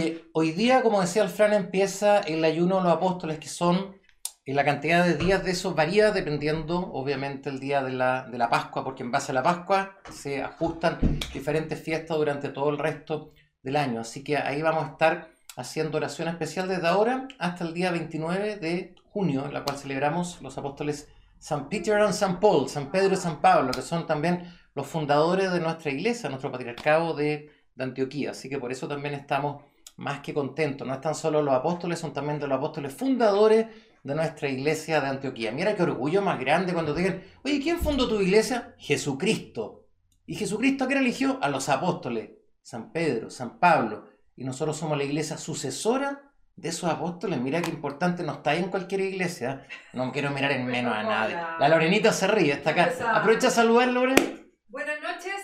Oye, hoy día, como decía el Fran, empieza el ayuno de los apóstoles, que son y la cantidad de días de eso varía dependiendo, obviamente, el día de la, de la Pascua, porque en base a la Pascua se ajustan diferentes fiestas durante todo el resto del año. Así que ahí vamos a estar haciendo oración especial desde ahora hasta el día 29 de junio, en la cual celebramos los apóstoles San Peter y San Paul, San Pedro y San Pablo, que son también los fundadores de nuestra iglesia, nuestro patriarcado de, de Antioquía. Así que por eso también estamos más que contentos. No están solo los apóstoles, son también de los apóstoles fundadores de nuestra iglesia de Antioquía. Mira qué orgullo más grande cuando digan, oye, ¿quién fundó tu iglesia? Jesucristo. ¿Y Jesucristo a qué eligió? A los apóstoles, San Pedro, San Pablo. Y nosotros somos la iglesia sucesora de esos apóstoles. Mira qué importante, no está ahí en cualquier iglesia. No quiero mirar en menos a nadie. La Lorenita se ríe, está acá. Aprovecha a saludar, Loren. Buenas noches.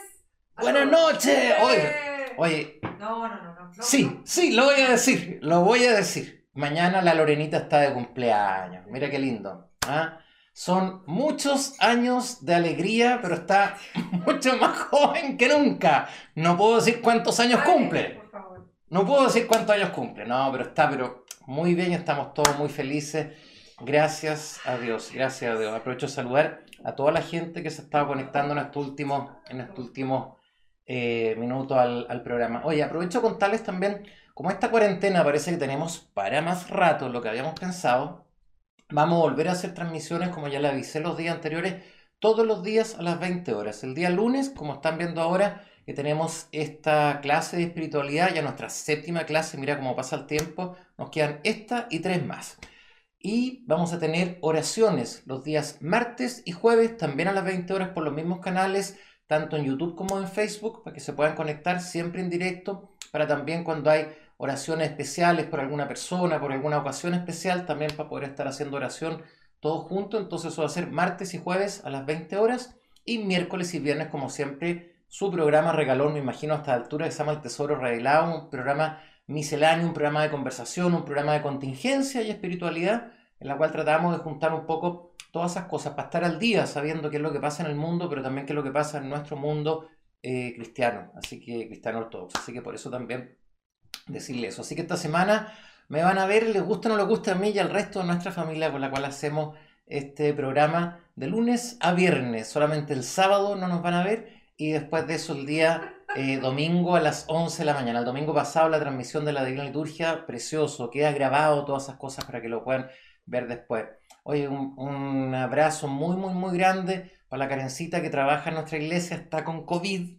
Buenas noches. Oye, oye. No, no, no, no. Sí, sí, lo voy a decir, lo voy a decir. Mañana la Lorenita está de cumpleaños. Mira qué lindo. ¿ah? Son muchos años de alegría, pero está mucho más joven que nunca. No puedo decir cuántos años cumple. No puedo decir cuántos años cumple. No, pero está pero muy bien. Estamos todos muy felices. Gracias a Dios. Gracias a Dios. Aprovecho de saludar a toda la gente que se estaba conectando en estos últimos, en estos últimos eh, minutos al, programa. Oye, aprovecho contarles también como esta cuarentena parece que tenemos para más rato lo que habíamos pensado, vamos a volver a hacer transmisiones, como ya le avisé los días anteriores, todos los días a las 20 horas. El día lunes, como están viendo ahora, que tenemos esta clase de espiritualidad, ya nuestra séptima clase, mira cómo pasa el tiempo, nos quedan esta y tres más. Y vamos a tener oraciones los días martes y jueves, también a las 20 horas por los mismos canales, tanto en YouTube como en Facebook, para que se puedan conectar siempre en directo, para también cuando hay oraciones especiales por alguna persona, por alguna ocasión especial, también para poder estar haciendo oración todos juntos. Entonces eso va a ser martes y jueves a las 20 horas y miércoles y viernes, como siempre, su programa regalón, me imagino hasta la altura, que se llama El Tesoro Revelado, un programa misceláneo, un programa de conversación, un programa de contingencia y espiritualidad, en la cual tratamos de juntar un poco todas esas cosas para estar al día, sabiendo qué es lo que pasa en el mundo, pero también qué es lo que pasa en nuestro mundo eh, cristiano, así que cristiano ortodoxo. Así que por eso también decirle eso. Así que esta semana me van a ver, les gusta o no les gusta a mí y al resto de nuestra familia con la cual hacemos este programa de lunes a viernes. Solamente el sábado no nos van a ver y después de eso el día eh, domingo a las 11 de la mañana. El domingo pasado la transmisión de la Divina Liturgia, precioso, queda grabado todas esas cosas para que lo puedan ver después. Oye, un, un abrazo muy, muy, muy grande para la carencita que trabaja en nuestra iglesia, está con COVID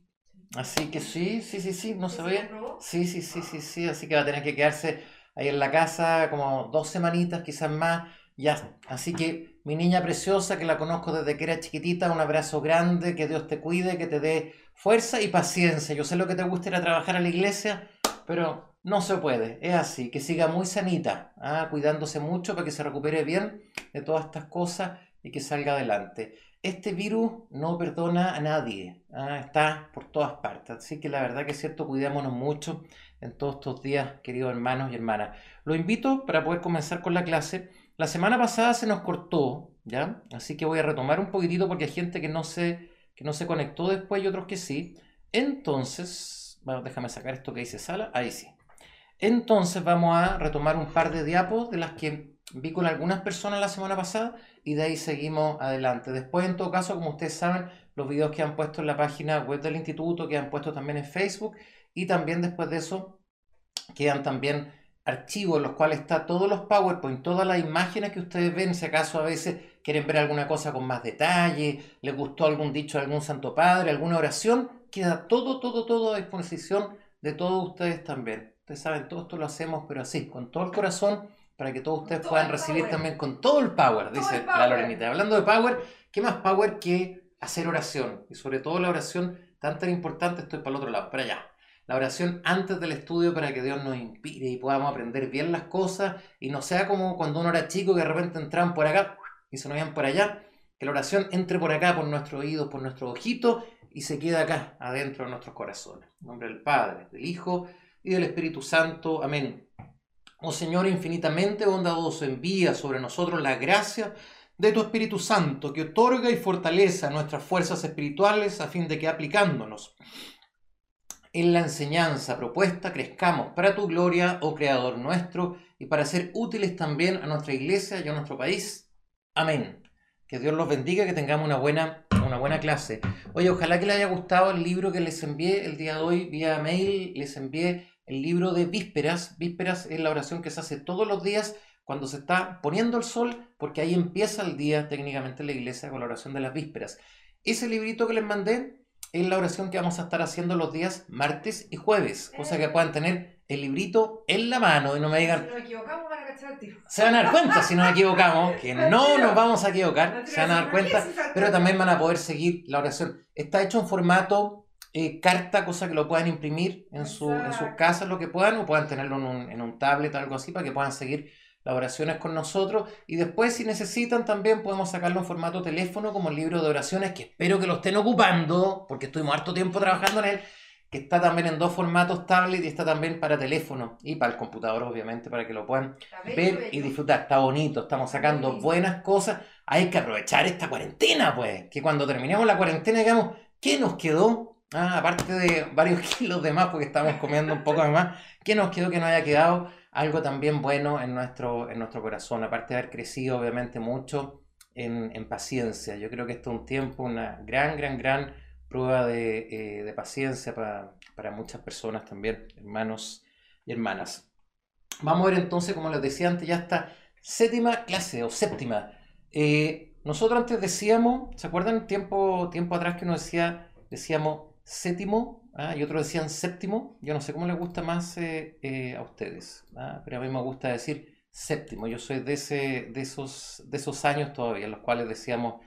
Así que sí, sí, sí, sí, no se ve. Sí, sí, sí, sí, sí, así que va a tener que quedarse ahí en la casa como dos semanitas, quizás más. Ya, así que mi niña preciosa, que la conozco desde que era chiquitita, un abrazo grande, que Dios te cuide, que te dé fuerza y paciencia. Yo sé lo que te gusta ir a trabajar a la iglesia, pero no se puede, es así, que siga muy sanita, ¿ah? cuidándose mucho para que se recupere bien de todas estas cosas y que salga adelante este virus no perdona a nadie, ¿ah? está por todas partes. Así que la verdad que es cierto, cuidémonos mucho en todos estos días, queridos hermanos y hermanas. Lo invito para poder comenzar con la clase. La semana pasada se nos cortó, ¿ya? Así que voy a retomar un poquitito porque hay gente que no se, que no se conectó después y otros que sí. Entonces, bueno, déjame sacar esto que dice sala, ahí sí. Entonces vamos a retomar un par de diapos de las que vi con algunas personas la semana pasada y de ahí seguimos adelante. Después, en todo caso, como ustedes saben, los videos que han puesto en la página web del instituto, que han puesto también en Facebook y también después de eso quedan también archivos en los cuales está todos los PowerPoint, todas las imágenes que ustedes ven, si acaso a veces quieren ver alguna cosa con más detalle, les gustó algún dicho de algún santo padre, alguna oración, queda todo, todo, todo a disposición de todos ustedes también. Ustedes saben, todo esto lo hacemos, pero así, con todo el corazón para que todos ustedes puedan recibir también con todo el power, dice la Lorenita. Hablando de power, ¿qué más power que hacer oración? Y sobre todo la oración tan tan importante, estoy para el otro lado, para allá. La oración antes del estudio para que Dios nos inspire y podamos aprender bien las cosas y no sea como cuando uno era chico que de repente entraban por acá y se nos iban por allá. Que la oración entre por acá, por nuestros oídos, por nuestros ojitos y se quede acá, adentro de nuestros corazones. En nombre del Padre, del Hijo y del Espíritu Santo. Amén. Oh Señor infinitamente bondadoso, envía sobre nosotros la gracia de tu Espíritu Santo, que otorga y fortaleza nuestras fuerzas espirituales a fin de que aplicándonos en la enseñanza propuesta crezcamos para tu gloria, oh Creador nuestro, y para ser útiles también a nuestra iglesia y a nuestro país. Amén. Que Dios los bendiga, que tengamos una buena, una buena clase. Oye, ojalá que les haya gustado el libro que les envié el día de hoy vía mail. Les envié el libro de Vísperas. Vísperas es la oración que se hace todos los días cuando se está poniendo el sol, porque ahí empieza el día técnicamente en la iglesia con la oración de las vísperas. Ese librito que les mandé es la oración que vamos a estar haciendo los días martes y jueves, cosa que puedan tener el librito en la mano y no me digan... Si nos equivocamos van a cachar el tiro. Se van a dar cuenta si nos equivocamos, que no nos vamos a equivocar, se van a dar cuenta, pero también van a poder seguir la oración. Está hecho en formato eh, carta, cosa que lo puedan imprimir en, su, en sus casas, lo que puedan, o puedan tenerlo en un, en un tablet o algo así para que puedan seguir las oraciones con nosotros. Y después, si necesitan, también podemos sacarlo en formato teléfono como el libro de oraciones, que espero que lo estén ocupando, porque estuvimos harto tiempo trabajando en él, que está también en dos formatos tablet y está también para teléfono y para el computador, obviamente, para que lo puedan ver y disfrutar. Está bonito, estamos sacando buenas cosas. Hay que aprovechar esta cuarentena, pues, que cuando terminemos la cuarentena, digamos, ¿qué nos quedó? Ah, aparte de varios kilos de más, porque estamos comiendo un poco de más, ¿qué nos quedó que no haya quedado? algo también bueno en nuestro, en nuestro corazón, aparte de haber crecido obviamente mucho en, en paciencia. Yo creo que esto es un tiempo, una gran, gran, gran prueba de, eh, de paciencia para, para, muchas personas también, hermanos y hermanas. Vamos a ver entonces, como les decía antes, ya esta séptima clase o séptima. Eh, nosotros antes decíamos, ¿se acuerdan tiempo, tiempo atrás que nos decía, decíamos séptimo ¿ah? y otros decían séptimo. Yo no sé cómo les gusta más eh, eh, a ustedes, ¿ah? pero a mí me gusta decir séptimo. Yo soy de, ese, de, esos, de esos años todavía en los cuales decíamos,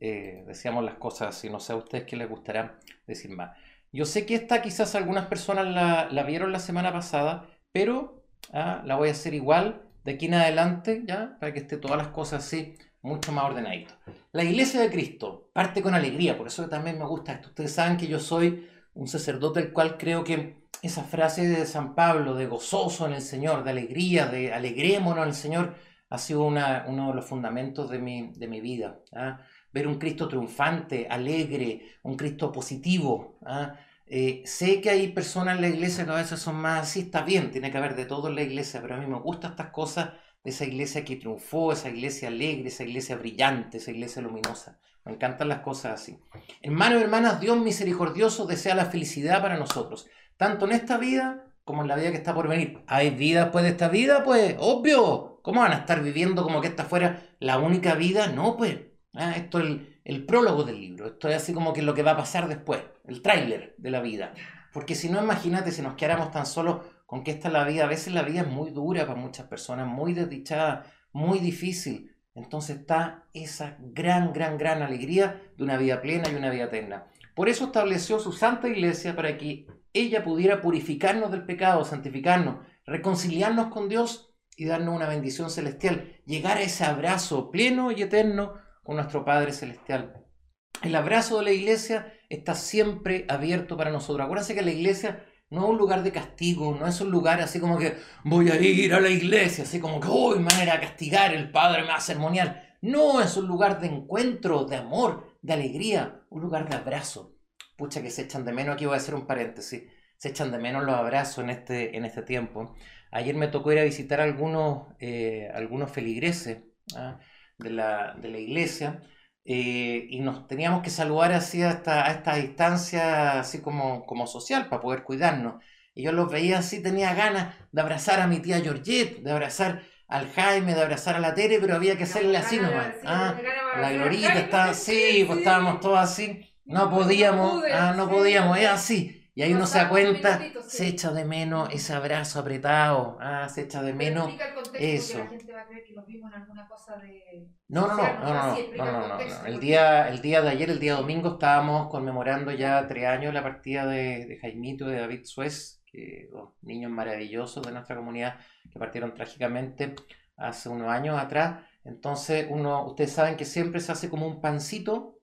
eh, decíamos las cosas así. No sé a ustedes qué les gustará decir más. Yo sé que esta quizás algunas personas la, la vieron la semana pasada, pero ¿ah? la voy a hacer igual de aquí en adelante, ¿ya? Para que esté todas las cosas así mucho más ordenadito. La iglesia de Cristo parte con alegría, por eso también me gusta esto. Ustedes saben que yo soy un sacerdote el cual creo que esa frase de San Pablo, de gozoso en el Señor, de alegría, de alegrémonos en el Señor, ha sido uno de los fundamentos de mi, de mi vida. ¿ah? Ver un Cristo triunfante, alegre, un Cristo positivo. ¿ah? Eh, sé que hay personas en la iglesia que a veces son más así, está bien, tiene que haber de todo en la iglesia, pero a mí me gustan estas cosas esa iglesia que triunfó, esa iglesia alegre, esa iglesia brillante, esa iglesia luminosa. Me encantan las cosas así. Hermanos y hermanas, Dios misericordioso desea la felicidad para nosotros, tanto en esta vida como en la vida que está por venir. ¿Hay vida después de esta vida? Pues, obvio. ¿Cómo van a estar viviendo como que esta fuera la única vida? No, pues. Ah, esto es el, el prólogo del libro. Esto es así como que lo que va a pasar después, el tráiler de la vida. Porque si no, imagínate si nos quedáramos tan solos con esta es la vida. A veces la vida es muy dura para muchas personas, muy desdichada, muy difícil. Entonces está esa gran, gran, gran alegría de una vida plena y una vida eterna. Por eso estableció su santa iglesia para que ella pudiera purificarnos del pecado, santificarnos, reconciliarnos con Dios y darnos una bendición celestial, llegar a ese abrazo pleno y eterno con nuestro Padre Celestial. El abrazo de la iglesia está siempre abierto para nosotros. Acuérdense que la iglesia no es un lugar de castigo, no es un lugar así como que voy a ir a la iglesia, así como que uy, me van a castigar, el Padre me va a ceremonial. No, es un lugar de encuentro, de amor, de alegría, un lugar de abrazo. Pucha que se echan de menos, aquí voy a hacer un paréntesis, se echan de menos los abrazos en este, en este tiempo. Ayer me tocó ir a visitar algunos, eh, algunos feligreses ¿ah? de, la, de la iglesia eh, y nos teníamos que saludar así a esta, a esta distancia, así como, como social, para poder cuidarnos. Y yo los veía así, tenía ganas de abrazar a mi tía Georgette, de abrazar al Jaime, de abrazar a la Tere, pero había que hacerle así nomás. Ah, la Glorita estaba así, pues estábamos todos así. No podíamos, ah, no podíamos, es así. Y ahí uno se da cuenta, se echa de menos ese abrazo apretado, ah, se echa de menos eso. No, no, no, no, no, no, El día, el día de ayer, el día domingo, estábamos conmemorando ya tres años la partida de, de Jaimito y de David Suez, que dos niños maravillosos de nuestra comunidad que partieron trágicamente hace unos años atrás. Entonces, uno, ustedes saben que siempre se hace como un pancito,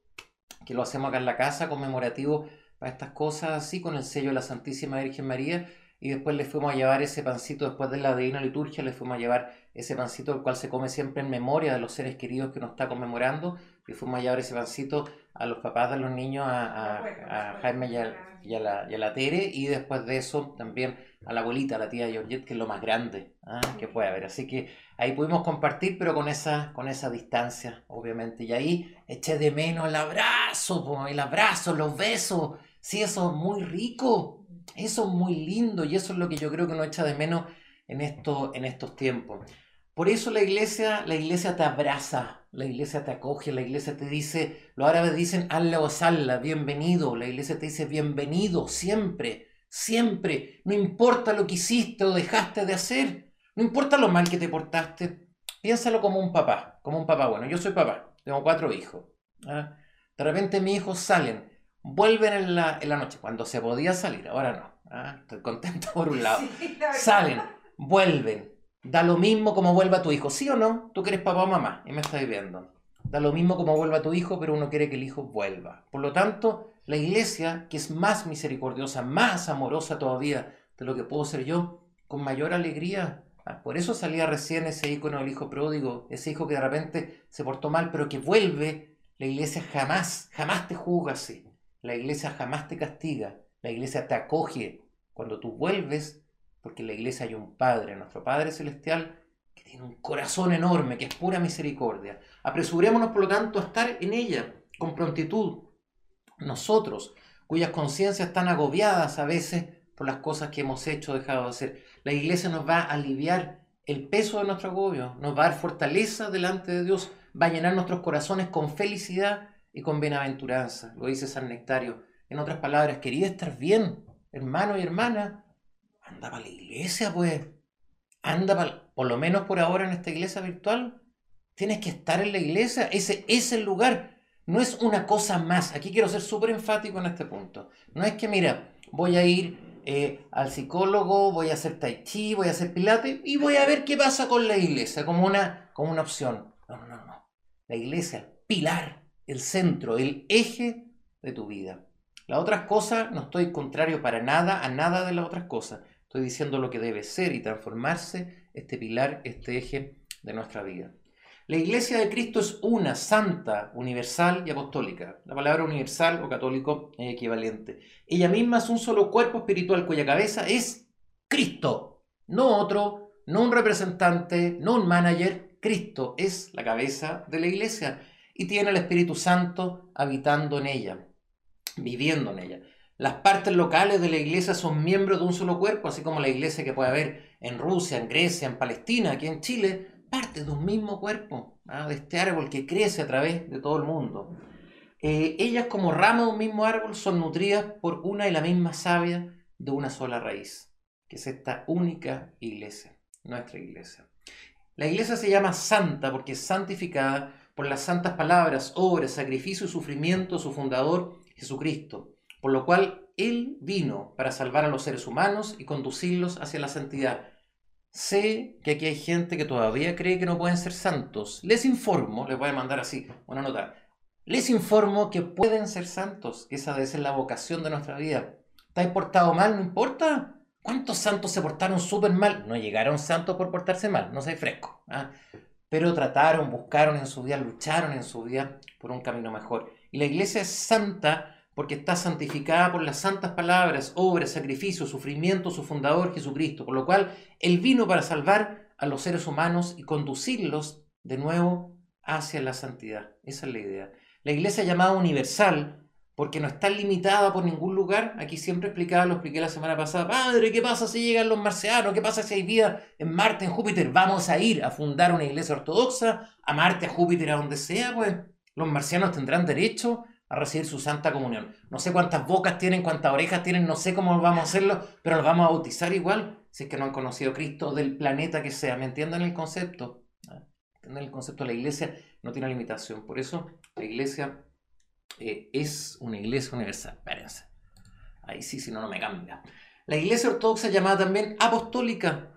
que lo hacemos acá en la casa, conmemorativo para estas cosas así, con el sello de la Santísima Virgen María, y después le fuimos a llevar ese pancito, después de la Divina Liturgia, le fuimos a llevar ese pancito, el cual se come siempre en memoria de los seres queridos que nos está conmemorando, le fuimos a llevar ese pancito a los papás de los niños, a, a, a Jaime y a, y, la, y a la Tere, y después de eso también a la abuelita, a la tía Georgette, que es lo más grande ¿ah? que puede haber. Así que ahí pudimos compartir, pero con esa, con esa distancia, obviamente. Y ahí eché de menos el abrazo, el abrazo, los besos. Sí, eso es muy rico, eso es muy lindo, y eso es lo que yo creo que uno echa de menos en, esto, en estos tiempos. Por eso la iglesia, la iglesia te abraza, la iglesia te acoge, la iglesia te dice, los árabes dicen, Allah o salla, bienvenido, la iglesia te dice, bienvenido, siempre, siempre, no importa lo que hiciste o dejaste de hacer, no importa lo mal que te portaste, piénsalo como un papá, como un papá, bueno, yo soy papá, tengo cuatro hijos, ¿ah? de repente mis hijos salen, vuelven en la, en la noche, cuando se podía salir, ahora no, ¿ah? estoy contento por un lado, Sí, la salen, vuelven. Da lo mismo como vuelva tu hijo, ¿sí o no? Tú que eres papá o mamá y me estás viendo. Da lo mismo como vuelva tu hijo, pero uno quiere que el hijo vuelva. Por lo tanto, la iglesia, que es más misericordiosa, más amorosa todavía de lo que puedo ser yo, con mayor alegría. Ah, Por eso salía recién ese icono del hijo pródigo, ese hijo que de repente se portó mal, pero que vuelve. La iglesia jamás, jamás te juzga así. La iglesia jamás te castiga. La iglesia te acoge cuando tú vuelves porque en la iglesia hay un Padre, nuestro Padre Celestial, que tiene un corazón enorme, que es pura misericordia. Apresurémonos, por lo tanto, a estar en ella con prontitud. Nosotros, cuyas conciencias están agobiadas a veces por las cosas que hemos hecho o dejado de hacer, la iglesia nos va a aliviar el peso de nuestro agobio, nos va a dar fortaleza delante de Dios, va a llenar nuestros corazones con felicidad y con bienaventuranza. Lo dice San Nectario. En otras palabras, quería estar bien, hermano y hermana, anda para la iglesia, pues. Anda pa- por lo menos por ahora en esta iglesia virtual. Tienes que estar en la iglesia. Ese es el lugar. No es una cosa más. Aquí quiero ser súper enfático en este punto. No es que, mira, voy a ir eh, al psicólogo, voy a hacer tai chi, voy a hacer pilates y voy a ver qué pasa con la iglesia como una, como una opción. No, no, no. La iglesia, pilar, el centro, el eje de tu vida. Las otras cosas, no estoy contrario para nada a nada de las otras cosas. Estoy diciendo lo que debe ser y transformarse este pilar, este eje de nuestra vida. La iglesia de Cristo es una, santa, universal y apostólica. La palabra universal o católico es equivalente. Ella misma es un solo cuerpo espiritual cuya cabeza es Cristo, no otro, no un representante, no un manager. Cristo es la cabeza de la iglesia y tiene al Espíritu Santo habitando en ella, viviendo en ella. Las partes locales de la iglesia son miembros de un solo cuerpo, así como la iglesia que puede haber en Rusia, en Grecia, en Palestina, aquí en Chile, parte de un mismo cuerpo, ¿ah? de este árbol que crece a través de todo el mundo. Eh, ellas como rama de un mismo árbol son nutridas por una y la misma savia de una sola raíz, que es esta única iglesia, nuestra iglesia. La iglesia se llama santa porque es santificada por las santas palabras, obras, sacrificio y sufrimiento de su fundador, Jesucristo, por lo cual Él vino para salvar a los seres humanos y conducirlos hacia la santidad. Sé que aquí hay gente que todavía cree que no pueden ser santos. Les informo, les voy a mandar así una nota. Les informo que pueden ser santos, esa debe ser la vocación de nuestra vida. ¿Te has portado mal? No importa. ¿Cuántos santos se portaron súper mal? No llegaron santos por portarse mal, no soy fresco. ¿ah? Pero trataron, buscaron en su vida, lucharon en su vida por un camino mejor. Y la iglesia es santa porque está santificada por las santas palabras, obras, sacrificios, sufrimiento, su fundador Jesucristo, por lo cual Él vino para salvar a los seres humanos y conducirlos de nuevo hacia la santidad. Esa es la idea. La iglesia llamada universal, porque no está limitada por ningún lugar. Aquí siempre explicaba, lo expliqué la semana pasada. Padre, ¿qué pasa si llegan los marcianos? ¿Qué pasa si hay vida en Marte, en Júpiter? Vamos a ir a fundar una iglesia ortodoxa, a Marte, a Júpiter, a donde sea, pues. Los marcianos tendrán derecho a recibir su santa comunión. No sé cuántas bocas tienen, cuántas orejas tienen, no sé cómo vamos a hacerlo, pero los vamos a bautizar igual si es que no han conocido Cristo del planeta que sea. ¿Me entienden el concepto? ¿Ah? ¿Entienden el concepto? La iglesia no tiene limitación. Por eso la iglesia eh, es una iglesia universal. Espérense. Ahí sí, si no, no me cambia. La iglesia ortodoxa llamada también apostólica,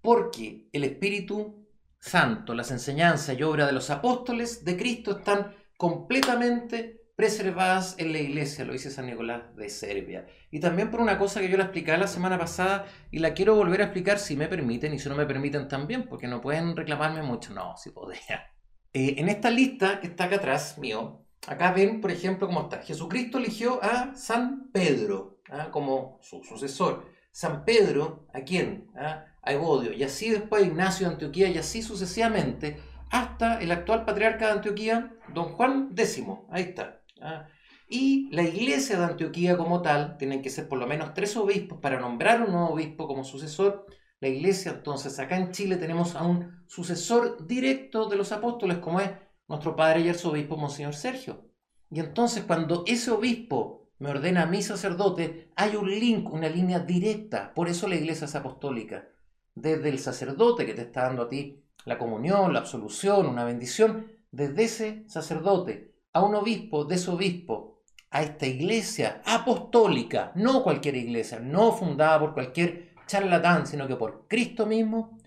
porque el Espíritu Santo, las enseñanzas y obra de los apóstoles de Cristo están completamente preservadas en la iglesia, lo dice San Nicolás de Serbia. Y también por una cosa que yo la explicaba la semana pasada y la quiero volver a explicar si me permiten y si no me permiten también, porque no pueden reclamarme mucho. No, si podría. Eh, en esta lista que está acá atrás, mío, Acá ven, por ejemplo, cómo está. Jesucristo eligió a San Pedro ¿ah? como su sucesor. San Pedro, ¿a quién? ¿Ah? A Evodio. Y así después Ignacio de Antioquía y así sucesivamente hasta el actual patriarca de Antioquía, don Juan X. Ahí está. ¿ah? Y la iglesia de Antioquía como tal, tienen que ser por lo menos tres obispos para nombrar un nuevo obispo como sucesor. La iglesia, entonces, acá en Chile tenemos a un sucesor directo de los apóstoles, como es nuestro padre y arzobispo Monseñor Sergio. Y entonces cuando ese obispo me ordena a mi sacerdote, hay un link, una línea directa. Por eso la iglesia es apostólica. Desde el sacerdote que te está dando a ti la comunión, la absolución, una bendición, desde ese sacerdote a un obispo, de ese obispo, a esta iglesia apostólica, no cualquier iglesia, no fundada por cualquier charlatán, sino que por Cristo mismo,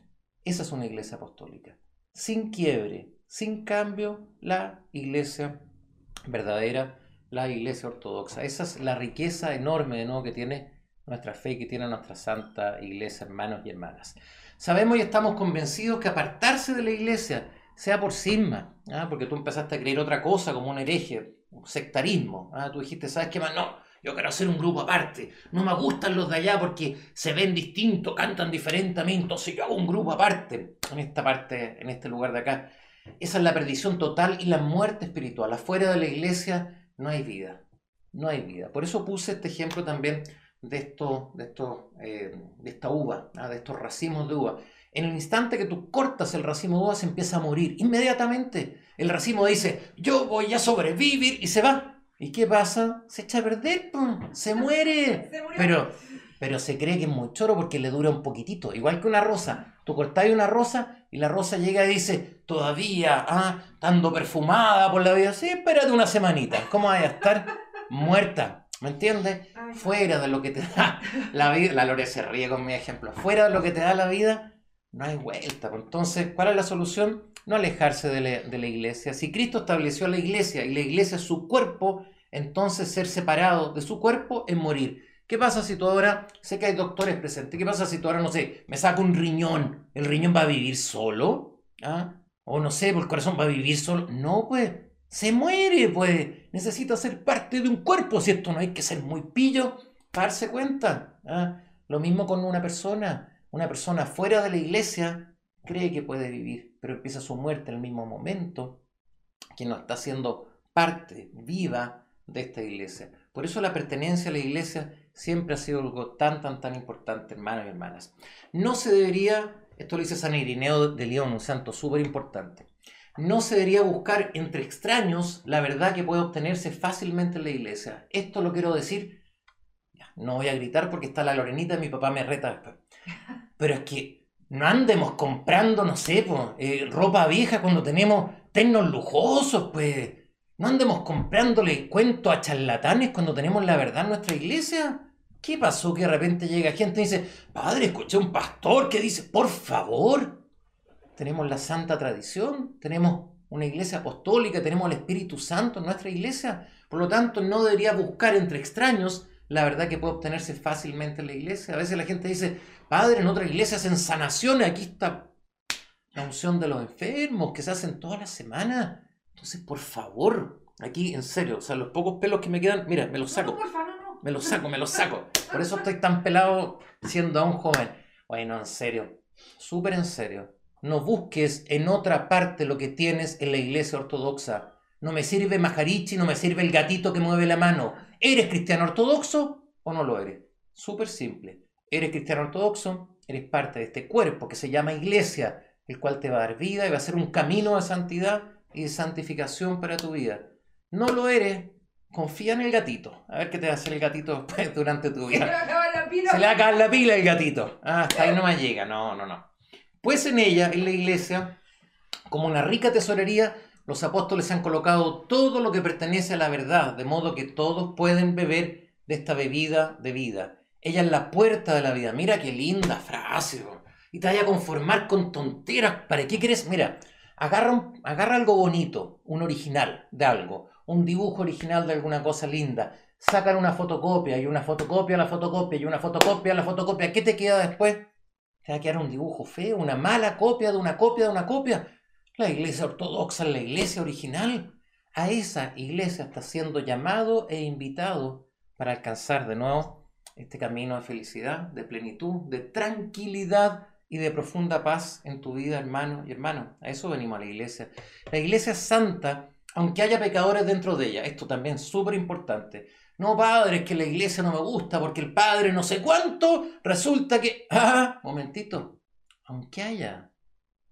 esa es una iglesia apostólica. Sin quiebre, sin cambio, la iglesia verdadera, la iglesia ortodoxa. Esa es la riqueza enorme de nuevo que tiene nuestra fe que tiene nuestra santa iglesia, hermanos y hermanas. Sabemos y estamos convencidos que apartarse de la iglesia, sea por cisma, ¿ah? porque tú empezaste a creer otra cosa como un hereje, un sectarismo. ¿ah? Tú dijiste, ¿sabes qué más? No, yo quiero hacer un grupo aparte. No me gustan los de allá porque se ven distintos, cantan diferente a mí, entonces yo hago un grupo aparte en esta parte, en este lugar de acá. Esa es la perdición total y la muerte espiritual. Afuera de la iglesia no hay vida. No hay vida. Por eso puse este ejemplo también de, esto, de, esto, eh, de esta uva, ¿ah? de estos racimos de uva. En el instante que tú cortas el racimo de uva se empieza a morir. Inmediatamente el racimo dice, yo voy a sobrevivir y se va. ¿Y qué pasa? Se echa a perder, se muere. pero, pero se cree que es muy choro porque le dura un poquitito. Igual que una rosa. Tú cortáis una rosa y la rosa llega y dice, todavía, ah, estando perfumada por la vida. Sí, espérate una semanita. ¿Cómo vaya a estar? Muerta. ¿Me entiendes? Fuera de lo que te da la vida, la Lore se ríe con mi ejemplo, fuera de lo que te da la vida, no hay vuelta. Pues entonces, ¿cuál es la solución? No alejarse de la, iglesia. Si Cristo estableció la iglesia y la iglesia es su cuerpo, entonces ser separado de su cuerpo es morir. ¿Qué pasa si tú ahora, sé que hay doctores presentes, qué pasa si tú ahora, no sé, me saco un riñón? ¿El riñón va a vivir solo? ¿Ah? O no sé, ¿el corazón va a vivir solo? No, pues se muere, pues. Necesita ser parte de un cuerpo, ¿cierto? No hay que ser muy pillo para darse cuenta. ¿ah? Lo mismo con una persona. Una persona fuera de la iglesia cree que puede vivir, pero empieza su muerte en el mismo momento que no está siendo parte viva de esta iglesia. Por eso la pertenencia a la iglesia siempre ha sido algo tan, tan, tan importante, hermanos y hermanas. No se debería, esto lo dice San Irineo de León, un santo súper importante, no se debería buscar entre extraños la verdad que puede obtenerse fácilmente en la iglesia. Esto lo quiero decir, no voy a gritar porque está la Lorenita y mi papá me reta después. Pero es que no andemos comprando, no sé, eh, ropa vieja cuando tenemos ternos lujosos, pues. No andemos comprándole cuentos a charlatanes cuando tenemos la verdad en nuestra iglesia. ¿Qué pasó que de repente llega gente y dice, padre, escuché un pastor que dice, por favor, tenemos la santa tradición, tenemos una iglesia apostólica, tenemos el Espíritu Santo en nuestra iglesia. Por lo tanto, no debería buscar entre extraños la verdad que puede obtenerse fácilmente en la iglesia. A veces la gente dice, Padre, en otra iglesia hacen sanaciones, aquí está la unción de los enfermos que se hacen todas las semanas. Entonces, por favor, aquí en serio, o sea, los pocos pelos que me quedan, mira, me los saco. No, no. Me los saco, me los saco. Por eso estoy tan pelado siendo aún joven. Bueno, en serio, súper en serio. No busques en otra parte lo que tienes en la iglesia ortodoxa. No me sirve Majarichi, no me sirve el gatito que mueve la mano. ¿Eres cristiano ortodoxo o no lo eres? Súper simple. Eres cristiano ortodoxo, eres parte de este cuerpo que se llama iglesia, el cual te va a dar vida y va a ser un camino de santidad y de santificación para tu vida. No lo eres, confía en el gatito. A ver qué te va a hacer el gatito después durante tu vida. Se le va a acabar la pila. Se le va a acabar la pila el gatito. Ah, hasta ahí no me llega. No, no, no. Pues en ella, en la iglesia, como una rica tesorería, los apóstoles han colocado todo lo que pertenece a la verdad, de modo que todos pueden beber de esta bebida de vida. Ella es la puerta de la vida. Mira qué linda frase. Y te vaya a conformar con tonteras. ¿Para qué quieres? Mira, agarra, agarra algo bonito, un original de algo, un dibujo original de alguna cosa linda. Sacan una fotocopia y una fotocopia, la fotocopia y una fotocopia, la fotocopia. ¿Qué te queda después? Te va a quedar un dibujo feo, una mala copia de una copia de una copia. La iglesia ortodoxa la iglesia original. a esa iglesia está siendo llamado e invitado para alcanzar de nuevo este camino de felicidad, de plenitud, de tranquilidad y de profunda paz en tu vida, hermano y hermano. A eso venimos a la iglesia. La iglesia es santa, aunque haya pecadores dentro de ella. Esto también es súper importante. No, padre, es que la iglesia no me gusta porque el padre no sé cuánto, resulta que... Ah, momentito. Aunque haya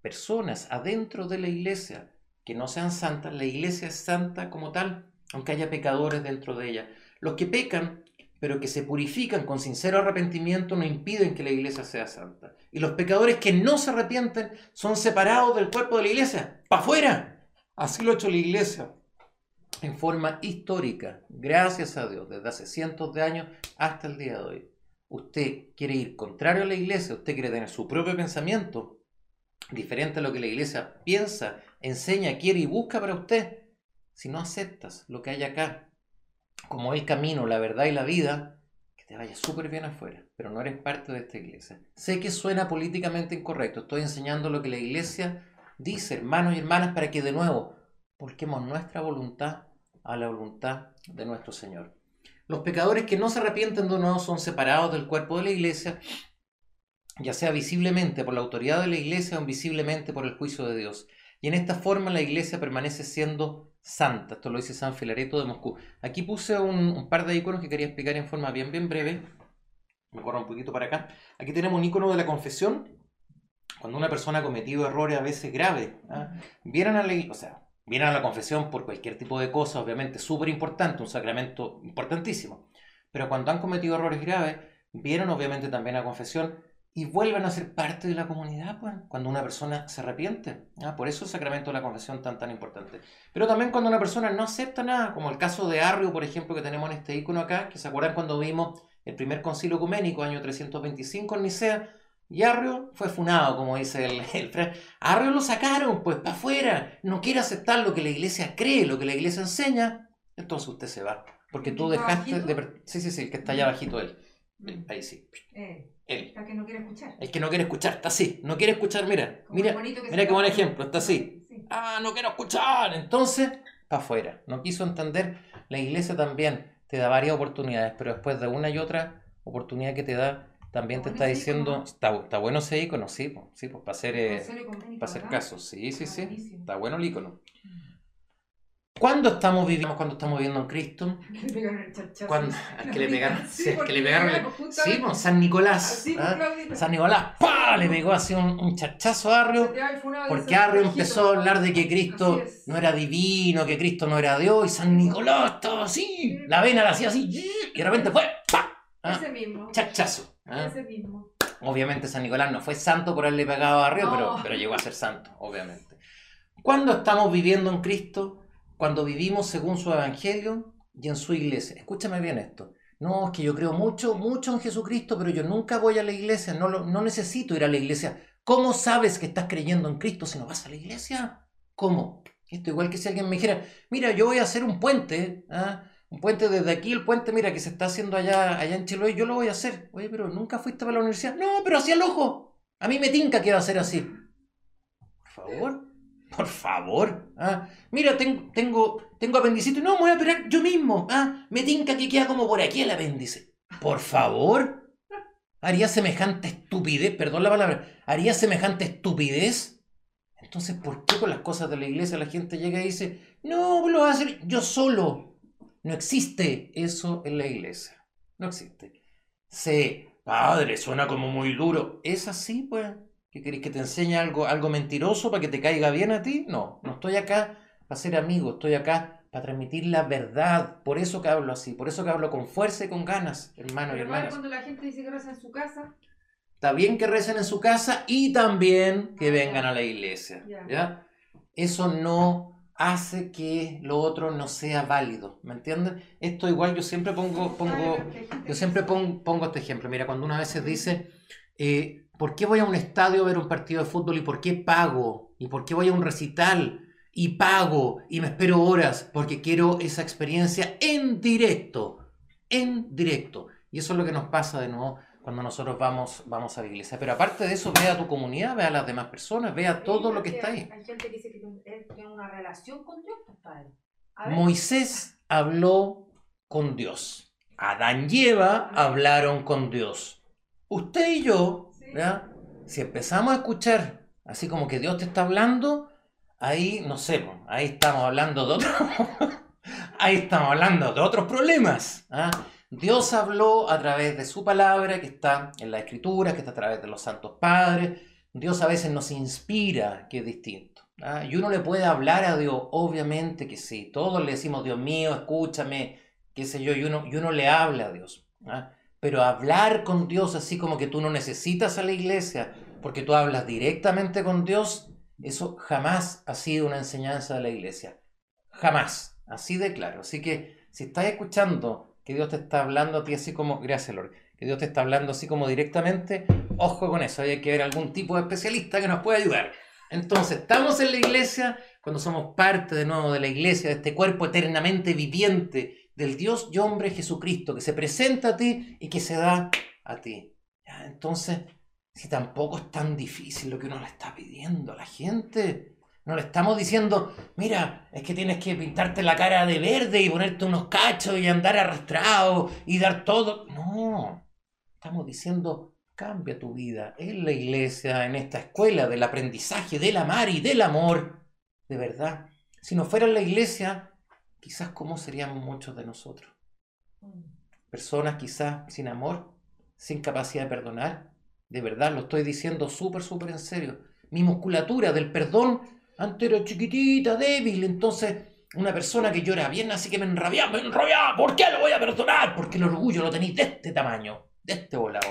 personas adentro de la iglesia que no sean santas, la iglesia es santa como tal, aunque haya pecadores dentro de ella. Los que pecan, pero que se purifican con sincero arrepentimiento, no impiden que la iglesia sea santa. Y los pecadores que no se arrepienten son separados del cuerpo de la iglesia, para afuera. Así lo ha hecho la iglesia en forma histórica, gracias a Dios, desde hace cientos de años hasta el día de hoy. Usted quiere ir contrario a la iglesia, usted quiere tener su propio pensamiento, diferente a lo que la iglesia piensa, enseña, quiere y busca para usted, si no aceptas lo que hay acá, como el camino, la verdad y la vida, que te vaya súper bien afuera, pero no eres parte de esta iglesia. Sé que suena políticamente incorrecto, estoy enseñando lo que la iglesia dice, hermanos y hermanas, para que de nuevo volquemos nuestra voluntad a la voluntad de nuestro Señor. Los pecadores que no se arrepienten de nuevo son separados del cuerpo de la iglesia ya sea visiblemente por la autoridad de la iglesia o invisiblemente por el juicio de Dios. Y en esta forma la iglesia permanece siendo santa. Esto lo dice San Filareto de Moscú. Aquí puse un, par de iconos que quería explicar en forma bien, bien breve. Me corro un poquito para acá. Aquí tenemos un icono de la confesión. Cuando una persona ha cometido errores a veces graves, ¿ah? vienen a la o sea, vienen a la confesión por cualquier tipo de cosa, obviamente súper importante, un sacramento importantísimo. Pero cuando han cometido errores graves, vienen obviamente también a confesión y vuelven a ser parte de la comunidad, pues, cuando una persona se arrepiente. ¿ah? Por eso el sacramento de la confesión tan, tan importante. Pero también cuando una persona no acepta nada, como el caso de Arrio, por ejemplo, que tenemos en este icono acá, que se acuerdan cuando vimos el primer concilio ecuménico, año 325 en Nicea, y Arrio fue funado, como dice el, el Arrio lo sacaron, pues, para afuera. No quiere aceptar lo que la iglesia cree, lo que la iglesia enseña, entonces usted se va. Porque tú dejaste de... Sí, sí, sí, el que está allá bajito él. Mm. Ahí sí. Eh. El que no quiere escuchar. El que no quiere escuchar, está así. No quiere escuchar, mira. mira, mira qué buen ejemplo, está así. Ah, no quiero escuchar. Entonces, para afuera. No quiso entender. La iglesia también te da varias oportunidades, pero después de una y otra oportunidad que te da, también te está diciendo, está, está, bueno ese icono, sí, pues, sí, pues para hacer, eh, para hacer caso, sí, sí, sí, está bueno el icono. ¿Cuándo estamos viviendo, cuando estamos viviendo en Cristo? Que le pegaron el chachazo. Cuando, que le pegaron, sí, que le pegaron, sí, pues, San Nicolás. ¿ah? San Nicolás, ¡pah! Le pegó así un, un chachazo a Arrio, porque Arrio empezó a hablar de que Cristo no era divino, que Cristo no era Dios, y San Nicolás estaba así, la vena la hacía así, y de repente fue, ¡pah! ¿ah? Ese mismo. Chachazo. ¿Ah? Ese mismo. Obviamente San Nicolás no fue santo por haberle pegado a Arrio, pero, pero llegó a ser santo, obviamente. ¿Cuándo estamos viviendo en Cristo? cuando vivimos según su evangelio y en su iglesia. Escúchame bien esto. No, es que yo creo mucho, mucho en Jesucristo, pero yo nunca voy a la iglesia, no, no necesito ir a la iglesia. ¿Cómo sabes que estás creyendo en Cristo si no vas a la iglesia? ¿Cómo? Esto igual que si alguien me dijera, mira, yo voy a hacer un puente, ¿ah? Un puente desde aquí, el puente, mira, que se está haciendo allá, allá en Chiloé, yo lo voy a hacer. Oye, pero nunca fuiste para la universidad. No, pero hacía el ojo. A mí me tinca que va a ser así. Por favor. Por favor. ¿ah? Mira, tengo, tengo, tengo. No, me voy a operar yo mismo. ¿ah? Me tinca que queda como por aquí el apéndice. Por favor. ¿Haría semejante estupidez? Perdón la palabra. ¿Haría semejante estupidez? Entonces, ¿por qué con las cosas de la iglesia la gente llega y dice, no, lo voy a hacer yo solo? No existe eso en la iglesia. No existe. Sí, padre, suena como muy duro. ¿Es así, pues? ¿Qué querés que te enseñe algo, algo mentiroso para que te caiga bien a ti? No, no estoy acá para ser amigo, estoy acá para transmitir la verdad. Por eso que hablo así, por eso que hablo con fuerza y con ganas, hermano y hermanas. cuando la gente dice que rezan en su casa. Está bien que recen en su casa y también que ah, vengan a la iglesia. ¿ya? Eso no hace que lo otro no sea válido, ¿me entienden? Esto igual yo siempre pongo, pongo, yo siempre pongo, pongo este ejemplo. Mira, cuando una vez dice, eh, ¿Por qué voy a un estadio a ver un partido de fútbol y por qué pago? ¿Y por qué voy a un recital y pago y me espero horas? Porque quiero esa experiencia en directo, en directo. Y eso es lo que nos pasa de nuevo cuando nosotros vamos, vamos a la iglesia. Pero aparte de eso, ve a tu comunidad, ve a las demás personas, ve a todo lo que está ahí. Hay gente que dice que tiene una relación con Dios, padre. Moisés habló con Dios. Adán y Eva hablaron con Dios. Usted y yo. ¿verdad? si empezamos a escuchar así como que Dios te está hablando, ahí no sé, ahí estamos hablando de otro, ahí estamos hablando de otros problemas. ¿ah? Dios habló a través de su palabra que está en la escritura, que está a través de los santos padres. Dios a veces nos inspira, que es distinto. ¿ah? Y uno le puede hablar a Dios, obviamente que sí. Todos le decimos, Dios mío, escúchame, qué sé yo, y uno, y uno le habla a Dios. ¿ah? Pero hablar con Dios así como que tú no necesitas a la iglesia, porque tú hablas directamente con Dios, eso jamás ha sido una enseñanza de la iglesia. Jamás. Así de claro. Así que si estás escuchando que Dios te está hablando a ti así como, gracias Lord, que Dios te está hablando así como directamente, ojo con eso, hay que ver algún tipo de especialista que nos pueda ayudar. Entonces, estamos en la iglesia cuando somos parte de nuevo de la iglesia, de este cuerpo eternamente viviente del Dios y hombre Jesucristo, que se presenta a ti y que se da a ti. Entonces, si tampoco es tan difícil lo que uno le está pidiendo a la gente, no le estamos diciendo, mira, es que tienes que pintarte la cara de verde y ponerte unos cachos y andar arrastrado y dar todo. No, estamos diciendo, cambia tu vida en la iglesia, en esta escuela del aprendizaje, del amar y del amor. De verdad, si no fuera en la iglesia, quizás cómo seríamos muchos de nosotros. Personas quizás sin amor, sin capacidad de perdonar. De verdad, lo estoy diciendo súper, súper en serio. Mi musculatura del perdón antes era chiquitita, débil. Entonces, una persona que llora bien, así que me enrabiaba, me enrabiaba. ¿Por qué lo voy a perdonar? Porque el orgullo lo tenéis de este tamaño, de este volado.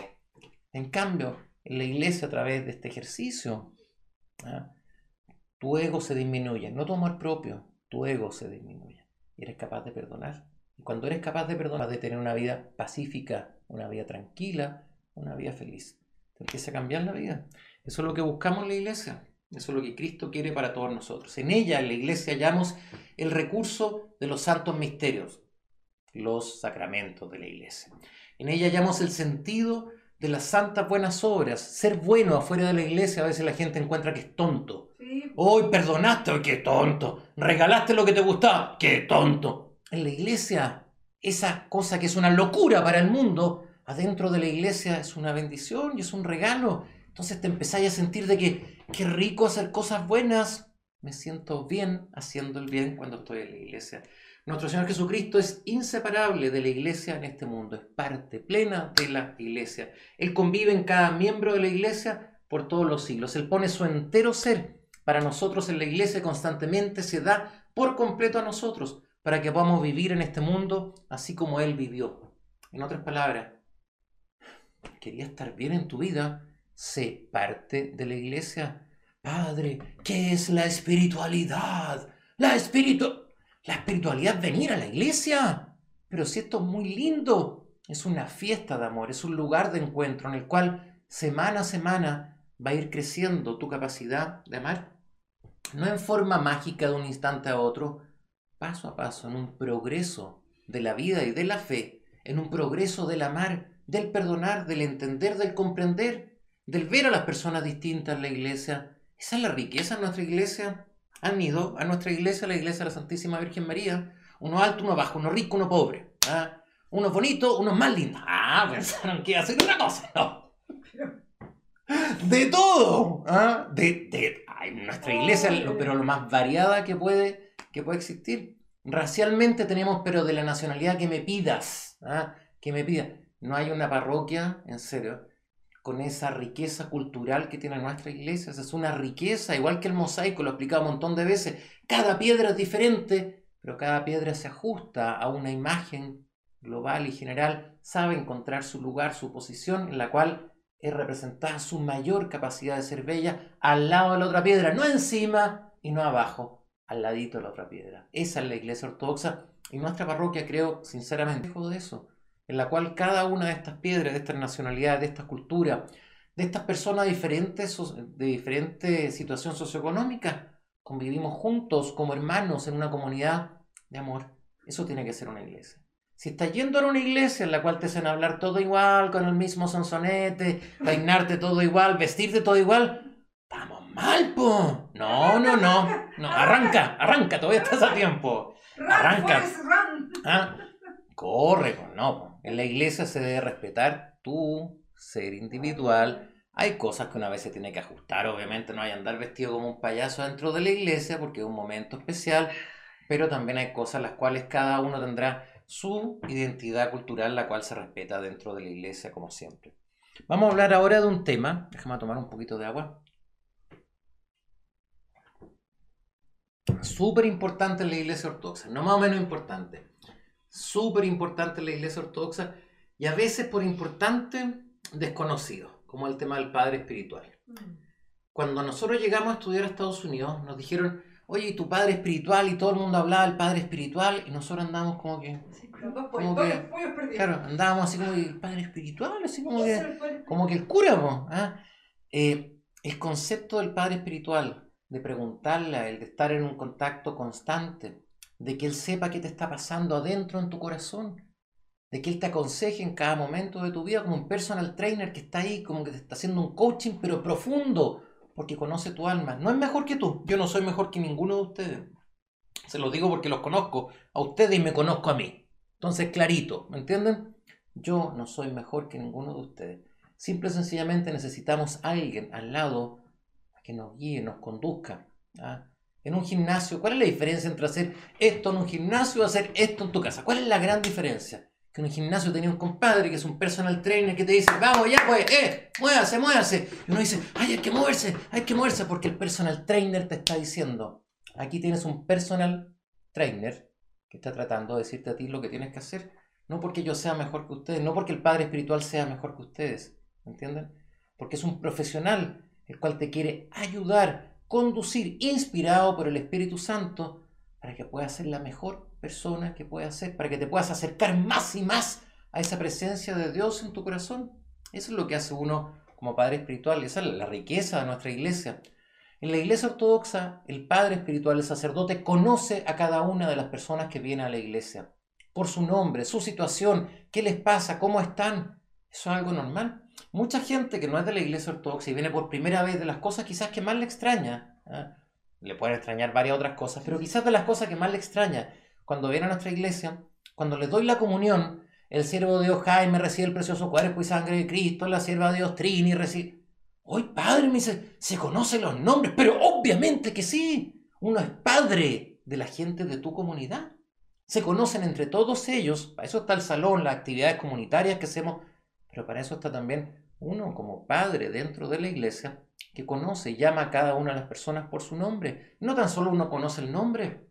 En cambio, en la iglesia, a través de este ejercicio, ¿ah? tu ego se disminuye. No tu amor propio, tu ego se disminuye. Y eres capaz de perdonar. Y cuando eres capaz de perdonar, de tener una vida pacífica, una vida tranquila, una vida feliz. Te empieza a cambiar la vida. Eso es lo que buscamos en la iglesia. Eso es lo que Cristo quiere para todos nosotros. En ella, en la iglesia, hallamos el recurso de los santos misterios, los sacramentos de la iglesia. En ella hallamos el sentido de las santas buenas obras. Ser bueno afuera de la iglesia, a veces la gente encuentra que es tonto. Sí. Hoy perdonaste, ¡ay, qué tonto. Regalaste lo que te gustaba, qué tonto. En la iglesia, esa cosa que es una locura para el mundo, adentro de la iglesia es una bendición y es un regalo. Entonces te empezáis a sentir de que qué rico hacer cosas buenas. Me siento bien haciendo el bien cuando estoy en la iglesia. Nuestro Señor Jesucristo es inseparable de la iglesia en este mundo, es parte plena de la iglesia. Él convive en cada miembro de la iglesia por todos los siglos. Él pone su entero ser para nosotros en la iglesia constantemente, se da por completo a nosotros para que podamos vivir en este mundo así como Él vivió. En otras palabras, quería estar bien en tu vida, sé parte de la iglesia. Padre, ¿qué es la espiritualidad? La espiritu... La espiritualidad, venir a la iglesia. Pero si esto es muy lindo, es una fiesta de amor, es un lugar de encuentro en el cual semana a semana va a ir creciendo tu capacidad de amar. No en forma mágica de un instante a otro, paso a paso, en un progreso de la vida y de la fe, en un progreso del amar, del perdonar, del entender, del comprender, del ver a las personas distintas en la iglesia. Esa es la riqueza en nuestra iglesia. Han ido a nuestra iglesia, la iglesia de la Santísima Virgen María, uno alto, uno bajo, uno rico, uno pobre. ¿ah? Unos bonitos, unos más lindos. Ah, pensaron que iba a ser una cosa. No. De todo. ¿ah? De, de, nuestra iglesia, lo- pero lo más variada que puede, que puede existir. Racialmente tenemos, pero de la nacionalidad que me pidas. ¿ah? Que me pidas. No hay una parroquia, en serio, con esa riqueza cultural que tiene nuestra iglesia. Esa es una riqueza, igual que el mosaico, lo he explicado un montón de veces. Cada piedra es diferente, pero cada piedra se ajusta a una imagen global y general, sabe encontrar su lugar, su posición, en la cual es representada su mayor capacidad de ser bella al lado de la otra piedra, no encima y no abajo, al ladito de la otra piedra. Esa es la iglesia ortodoxa y nuestra parroquia creo sinceramente de eso, en la cual cada una de estas piedras, de estas nacionalidades, de estas culturas, de estas personas diferentes, de diferente situación socioeconómica, convivimos juntos como hermanos en una comunidad de amor. Eso tiene que ser una iglesia. Si estás yendo a una iglesia en la cual te hacen hablar todo igual, con el mismo sonsonete, peinarte todo igual, vestirte todo igual, estamos mal, po. No, no, no. No, arranca, arranca, todavía estás a tiempo. Arranca. Run. ¿Ah? Corre, pues no. po. En la iglesia se debe respetar tu ser individual. Hay cosas que una vez se tiene que ajustar, obviamente no hay andar vestido como un payaso dentro de la iglesia porque es un momento especial, pero también hay cosas las cuales cada uno tendrá su identidad cultural, la cual se respeta dentro de la iglesia como siempre. Vamos a hablar ahora de un tema, déjame tomar un poquito de agua. Súper importante en la iglesia ortodoxa, no más o menos importante. Súper importante en la iglesia ortodoxa y a veces por importante desconocido, como el tema del padre espiritual. Cuando nosotros llegamos a estudiar a Estados Unidos, nos dijeron, oye, ¿y tu padre espiritual? Y todo el mundo hablaba del padre espiritual y nosotros andábamos como que, Sí, Como pollos, que- pollos, claro, andábamos así como que el padre espiritual, así como que... el Como que el cura, po, ¿ah? Eh, el concepto del padre espiritual, de preguntarle a él, de estar en un contacto constante, de que él sepa qué te está pasando adentro en tu corazón, de que él te aconseje en cada momento de tu vida como un personal trainer que está ahí, como que te está haciendo un coaching, pero profundo, porque conoce tu alma. No es mejor que tú, yo no soy mejor que ninguno de ustedes. Se los digo porque los conozco a ustedes y me conozco a mí. Entonces, clarito, ¿me entienden? Yo no soy mejor que ninguno de ustedes. Simple y sencillamente necesitamos a alguien al lado que nos guíe, nos conduzca. ¿ah? En un gimnasio, ¿cuál es la diferencia entre hacer esto en un gimnasio y hacer esto en tu casa? ¿Cuál es la gran diferencia? Que en un gimnasio tenía un compadre que es un personal trainer que te dice, vamos ya pues, eh, muévase, muévase. Y uno dice, ay, hay que moverse, hay que moverse, porque el personal trainer te está diciendo, aquí tienes un personal trainer que está tratando de decirte a ti lo que tienes que hacer. No porque yo sea mejor que ustedes, no porque el Padre Espiritual sea mejor que ustedes, ¿me entienden? Porque es un profesional el cual te quiere ayudar, conducir, inspirado por el Espíritu Santo, para que puedas ser la mejor persona que puedas ser, para que te puedas acercar más y más a esa presencia de Dios en tu corazón. Eso es lo que hace uno como Padre Espiritual, esa es la riqueza de nuestra iglesia. En la iglesia ortodoxa, el Padre Espiritual, el sacerdote, conoce a cada una de las personas que vienen a la iglesia por su nombre, su situación, qué les pasa, cómo están. Eso es algo normal. Mucha gente que no es de la iglesia ortodoxa y viene por primera vez de las cosas quizás que más le extraña, ¿ah? le pueden extrañar varias otras cosas, pero quizás de las cosas que más le extraña, cuando viene a nuestra iglesia, cuando les doy la comunión, el siervo de Dios Jaime recibe el precioso cuerpo y sangre de Cristo, la sierva de Dios Trini recibe... ¡Hoy padre! Me dice, se conocen los nombres, pero obviamente que sí. Uno es padre de la gente de tu comunidad. Se conocen entre todos ellos, para eso está el salón, las actividades comunitarias que hacemos, pero para eso está también uno como padre dentro de la iglesia que conoce llama a cada una de las personas por su nombre. No tan solo uno conoce el nombre,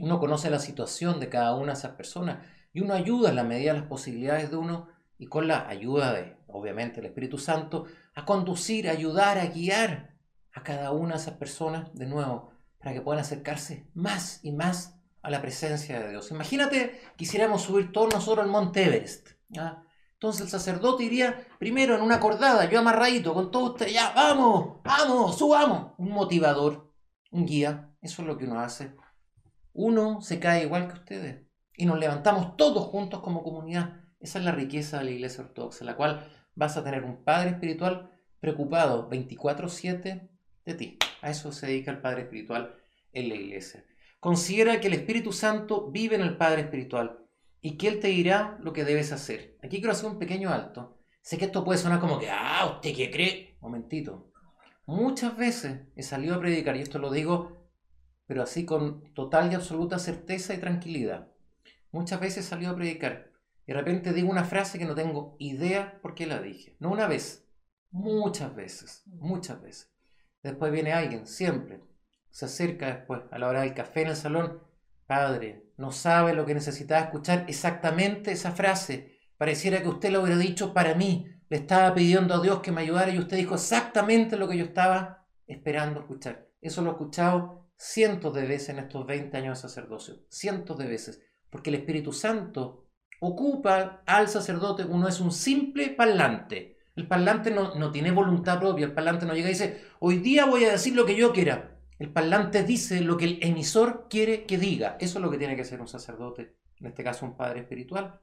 uno conoce la situación de cada una de esas personas y uno ayuda en la medida de las posibilidades de uno y con la ayuda de, obviamente, el Espíritu Santo, a conducir, a ayudar, a guiar a cada una de esas personas de nuevo para que puedan acercarse más y más a la presencia de Dios. Imagínate, quisiéramos subir todos nosotros al Monte Everest. ¿ah? Entonces el sacerdote iría primero en una cordada, yo amarradito con todos ustedes, ya, vamos, vamos, subamos. Un motivador, un guía, eso es lo que uno hace. Uno se cae igual que ustedes y nos levantamos todos juntos como comunidad. Esa es la riqueza de la iglesia ortodoxa, la cual vas a tener un padre espiritual preocupado 24/7 de ti. A eso se dedica el padre espiritual en la iglesia. Considera que el Espíritu Santo vive en el Padre Espiritual y que Él te dirá lo que debes hacer. Aquí quiero hacer un pequeño alto. Sé que esto puede sonar como que, ah, ¿usted qué cree? Momentito. Muchas veces he salido a predicar, y esto lo digo, pero así con total y absoluta certeza y tranquilidad. Muchas veces he salido a predicar y de repente digo una frase que no tengo idea por qué la dije. No una vez, muchas veces, muchas veces. Después viene alguien, siempre, se acerca después a la hora del café en el salón. Padre, no sabe lo que necesitaba escuchar exactamente esa frase. Pareciera que usted lo hubiera dicho para mí. Le estaba pidiendo a Dios que me ayudara y usted dijo exactamente lo que yo estaba esperando escuchar. Eso lo he escuchado cientos de veces en estos 20 años de sacerdocio. Cientos de veces. Porque el Espíritu Santo ocupa al sacerdote. Uno es un simple parlante. El parlante no, no tiene voluntad propia. El parlante no llega y dice, hoy día voy a decir lo que yo quiera. El parlante dice lo que el emisor quiere que diga. Eso es lo que tiene que hacer un sacerdote, en este caso un padre espiritual.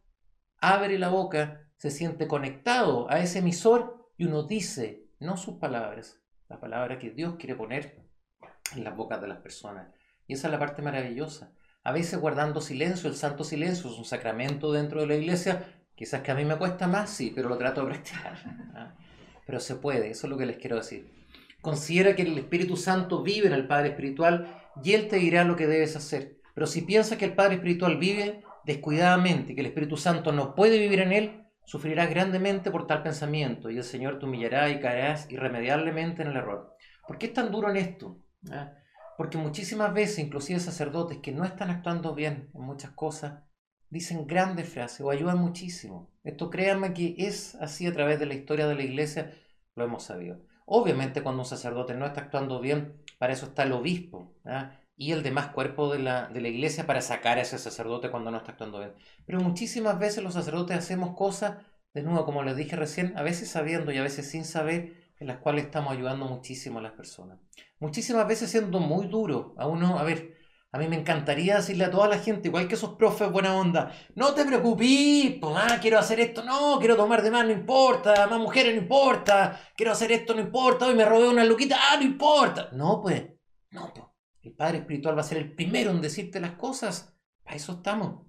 Abre la boca, se siente conectado a ese emisor y uno dice, no sus palabras, la palabra que Dios quiere poner en las bocas de las personas. Y esa es la parte maravillosa. A veces guardando silencio, el santo silencio es un sacramento dentro de la iglesia, quizás que a mí me cuesta más, sí, pero lo trato de practicar. ¿ah? Pero se puede, eso es lo que les quiero decir. Considera que el Espíritu Santo vive en el Padre Espiritual y Él te dirá lo que debes hacer. Pero si piensas que el Padre Espiritual vive descuidadamente, que el Espíritu Santo no puede vivir en Él, sufrirás grandemente por tal pensamiento y el Señor te humillará y caerás irremediablemente en el error. ¿Por qué es tan duro en esto? ¿Ah? Porque muchísimas veces, inclusive sacerdotes que no están actuando bien en muchas cosas, dicen grandes frases o ayudan muchísimo. Esto créanme que es así a través de la historia de la iglesia, lo hemos sabido. Obviamente cuando un sacerdote no está actuando bien, para eso está el obispo ¿ah? y el demás cuerpo de la, de la iglesia para sacar a ese sacerdote cuando no está actuando bien. Pero muchísimas veces los sacerdotes hacemos cosas, de nuevo, como les dije recién, a veces sabiendo y a veces sin saber, en las cuales estamos ayudando muchísimo a las personas. Muchísimas veces siendo muy duro a uno, a ver, a mí me encantaría decirle a toda la gente, igual que esos profes buena onda, no te preocupes, pues, ah, quiero hacer esto, no, quiero tomar de más, no importa, más mujeres, no importa, quiero hacer esto, no importa, hoy me robé una luquita, ah, no importa. No, pues, no, pues. El Padre Espiritual va a ser el primero en decirte las cosas. Para eso estamos.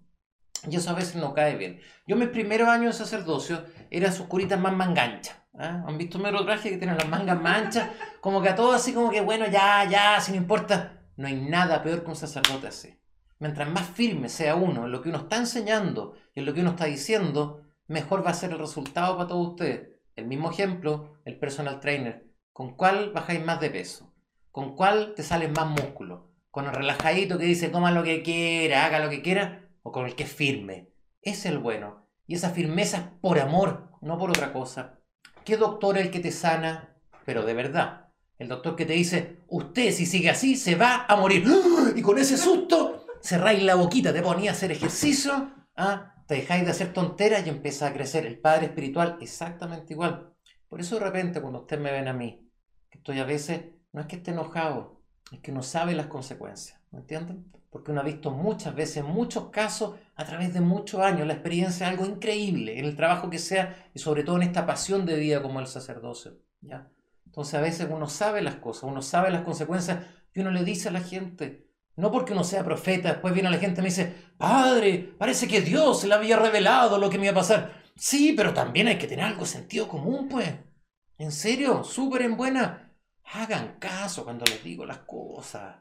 Y eso a veces no cae bien. Yo mis primeros años de sacerdocio era sus curitas más manganchas. ¿ah? ¿Han visto mero traje que tiene las mangas manchas? Como que a todos así como que, bueno, ya, ya, si no importa. No hay nada peor que un sacerdote así. Mientras más firme sea uno en lo que uno está enseñando y en lo que uno está diciendo, mejor va a ser el resultado para todos ustedes. El mismo ejemplo, el personal trainer. ¿Con cuál bajáis más de peso? ¿Con cuál te sale más músculo? ¿Con el relajadito que dice coma lo que quiera, haga lo que quiera? ¿O con el que es firme? Es el bueno. Y esa firmeza es por amor, no por otra cosa. ¿Qué doctor es el que te sana? Pero de verdad. El doctor que te dice, usted si sigue así se va a morir. ¡Ah! Y con ese susto cerráis la boquita, te ponía a hacer ejercicio, ¿ah? te dejáis de hacer tonteras y empieza a crecer. El Padre Espiritual exactamente igual. Por eso de repente cuando ustedes me ven a mí, que estoy a veces, no es que esté enojado, es que no sabe las consecuencias. ¿Me entienden? Porque uno ha visto muchas veces, muchos casos, a través de muchos años, la experiencia es algo increíble en el trabajo que sea y sobre todo en esta pasión de vida como el sacerdocio. ¿ya? Entonces a veces uno sabe las cosas, uno sabe las consecuencias y uno le dice a la gente, no porque uno sea profeta, después viene la gente y me dice, Padre, parece que Dios le había revelado lo que me iba a pasar. Sí, pero también hay que tener algo de sentido común, pues. En serio, súper en buena. Hagan caso cuando les digo las cosas.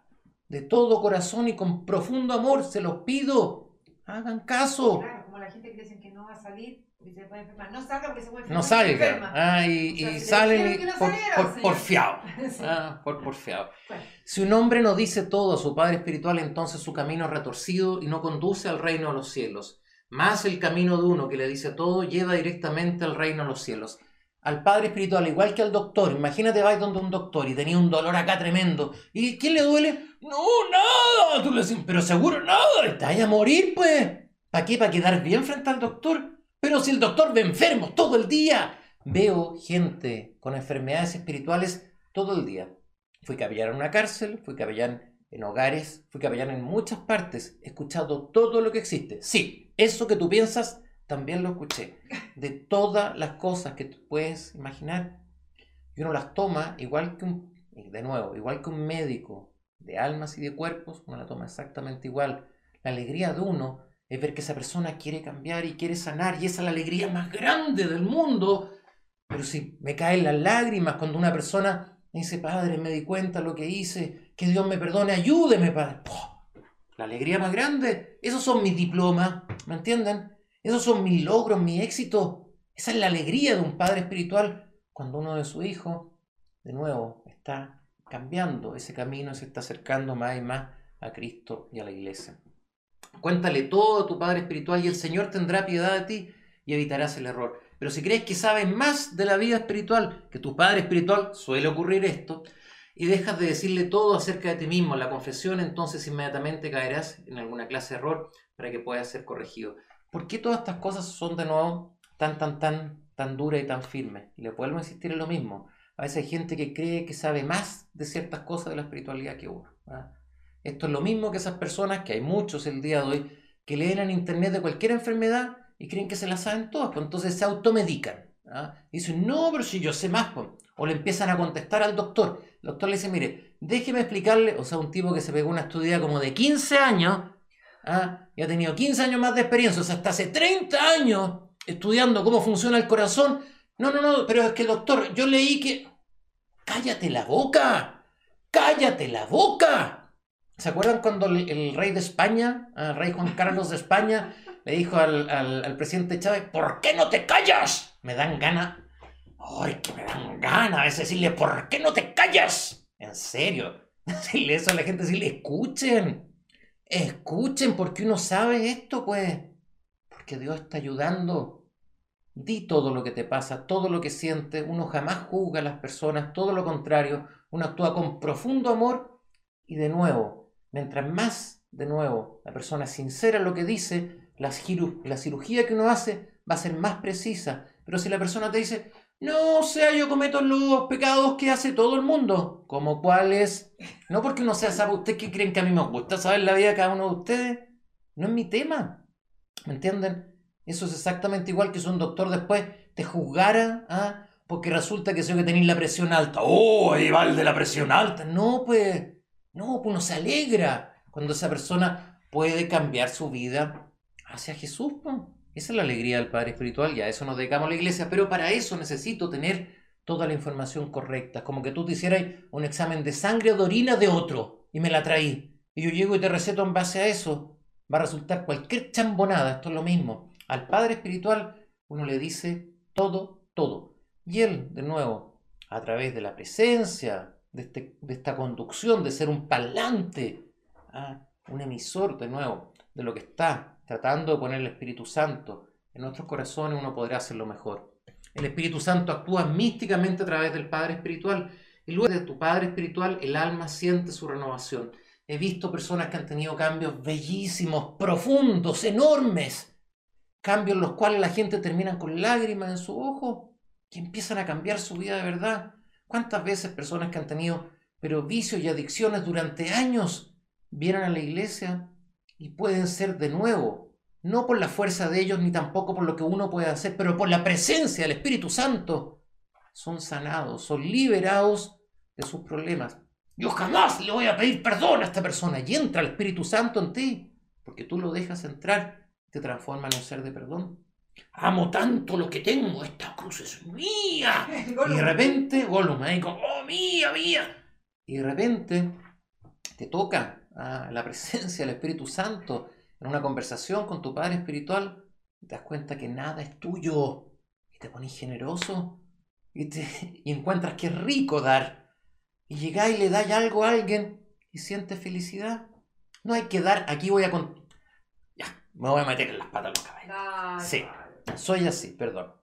De todo corazón y con profundo amor se los pido. Hagan caso. Como la gente que dicen que no va a salir porque se puede enfermar. No salga porque se puede enfermar. No salga. Ah, y, O sea, y salen no por, por, porfiado. Sí. Ah, por porfiado. Bueno, Si un hombre no dice todo a su Padre Espiritual, entonces su camino es retorcido y no conduce al reino de los cielos. Más el camino de uno que le dice todo lleva directamente al reino de los cielos. Al Padre Espiritual, igual que al doctor. Imagínate, vais donde un doctor y tenía un dolor acá tremendo. ¿Y quién le duele? No, nada. Tú le decís, pero seguro nada. Estás a morir, pues. ¿Para qué? ¿Para quedar bien frente al doctor? Pero si el doctor ve enfermos todo el día. Veo gente con enfermedades espirituales todo el día. Fui capellán en una cárcel, fui capellán en hogares, fui capellán en muchas partes, he escuchado todo lo que existe. Sí, eso que tú piensas, también lo escuché. De todas las cosas que tú puedes imaginar. Y uno las toma igual que un, de nuevo, igual que un médico de almas y de cuerpos, uno la toma exactamente igual. La alegría de uno es ver que esa persona quiere cambiar y quiere sanar, y esa es la alegría más grande del mundo. Pero si me caen las lágrimas cuando una persona dice, Padre, me di cuenta lo que hice, que Dios me perdone, ayúdeme, Padre. La alegría más grande, esos son mis diplomas, ¿me entienden? Esos son mis logros, mi éxito. Esa es la alegría de un padre espiritual cuando uno de sus hijos, de nuevo, está cambiando ese camino, se está acercando más y más a Cristo y a la iglesia. Cuéntale todo a tu Padre Espiritual y el Señor tendrá piedad de ti y evitarás el error. Pero si crees que sabes más de la vida espiritual que tu Padre Espiritual, suele ocurrir esto, y dejas de decirle todo acerca de ti mismo la confesión, entonces inmediatamente caerás en alguna clase de error para que puedas ser corregido. ¿Por qué todas estas cosas son de nuevo tan, tan, tan, tan duras y tan firmes? Y le vuelvo a insistir en lo mismo. A veces hay gente que cree que sabe más de ciertas cosas de la espiritualidad que uno. ¿ah? Esto es lo mismo que esas personas, que hay muchos el día de hoy, que leen en internet de cualquier enfermedad y creen que se la saben todas, pues entonces se automedican. ¿ah? Dice, no, pero si yo sé más. O le empiezan a contestar al doctor. El doctor le dice, mire, déjeme explicarle, o sea, un tipo que se pegó una estudia como de 15 años, ¿ah? y ha tenido 15 años más de experiencia, o sea, hasta hace 30 años estudiando cómo funciona el corazón. No, no, no, pero es que doctor, yo leí que... Cállate la boca, cállate la boca. ¿Se acuerdan cuando el, rey de España, el rey Juan Carlos de España, le dijo al, al, presidente Chávez, ¿por qué no te callas? Me dan gana. Ay, que me dan ganas de decirle, ¿por qué no te callas? En serio. Decirle eso a la gente, decirle, escuchen. Escuchen, porque uno sabe esto, pues. Porque Dios está ayudando. Di todo lo que te pasa, todo lo que sientes. Uno jamás juzga a las personas, todo lo contrario. Uno actúa con profundo amor y de nuevo, mientras más, de nuevo, la persona es sincera en lo que dice, la, cirugía que uno hace va a ser más precisa. Pero si la persona te dice, no, o sea, yo cometo los pecados que hace todo el mundo, como cuáles, no porque uno sea sabe, ¿ustedes qué creen que a mí me gusta saber la vida de cada uno de ustedes? No es mi tema, ¿me entienden? Eso es exactamente igual que si un doctor después te juzgara, ¿ah? porque resulta que soy que tenéis la presión alta. ¡Oh, ahí va el de la presión alta! No, pues, no, pues uno se alegra cuando esa persona puede cambiar su vida hacia Jesús. Esa es la alegría del Padre Espiritual, ya eso nos dedicamos a la iglesia, pero para eso necesito tener toda la información correcta. Como que tú te hicieras un examen de sangre o de orina de otro y me la traí. Y yo llego y te receto en base a eso. Va a resultar cualquier chambonada, esto es lo mismo. Al Padre Espiritual uno le dice todo, todo. Y Él, de nuevo, a través de la presencia, de, este, de esta conducción, de ser un palante, ¿ah? un emisor, de nuevo, de lo que está tratando de poner el Espíritu Santo en nuestros corazones, uno podrá hacerlo mejor. El Espíritu Santo actúa místicamente a través del Padre Espiritual y luego de tu Padre Espiritual el alma siente su renovación. He visto personas que han tenido cambios bellísimos, profundos, enormes, cambios en los cuales la gente termina con lágrimas en su ojo y empiezan a cambiar su vida de verdad. ¿Cuántas veces personas que han tenido pero vicios y adicciones durante años vienen a la iglesia y pueden ser de nuevo, no por la fuerza de ellos ni tampoco por lo que uno puede hacer, pero por la presencia del Espíritu Santo, son sanados, son liberados de sus problemas. Yo jamás le voy a pedir perdón a esta persona y entra el Espíritu Santo en ti, porque tú lo dejas entrar te transforma en un ser de perdón. Amo tanto lo que tengo, esta cruz es mía. y de repente, Gollum ahí como, oh, mía, mía. Y de repente te toca la presencia del Espíritu Santo en una conversación con tu Padre Espiritual, te das cuenta que nada es tuyo y te pones generoso y, te, y encuentras que es rico dar. Y llegáis y le dais algo a alguien y sientes felicidad. No hay que dar, aquí voy a... Con... Ya, me voy a meter en las patas los caballos. Sí, soy así, perdón.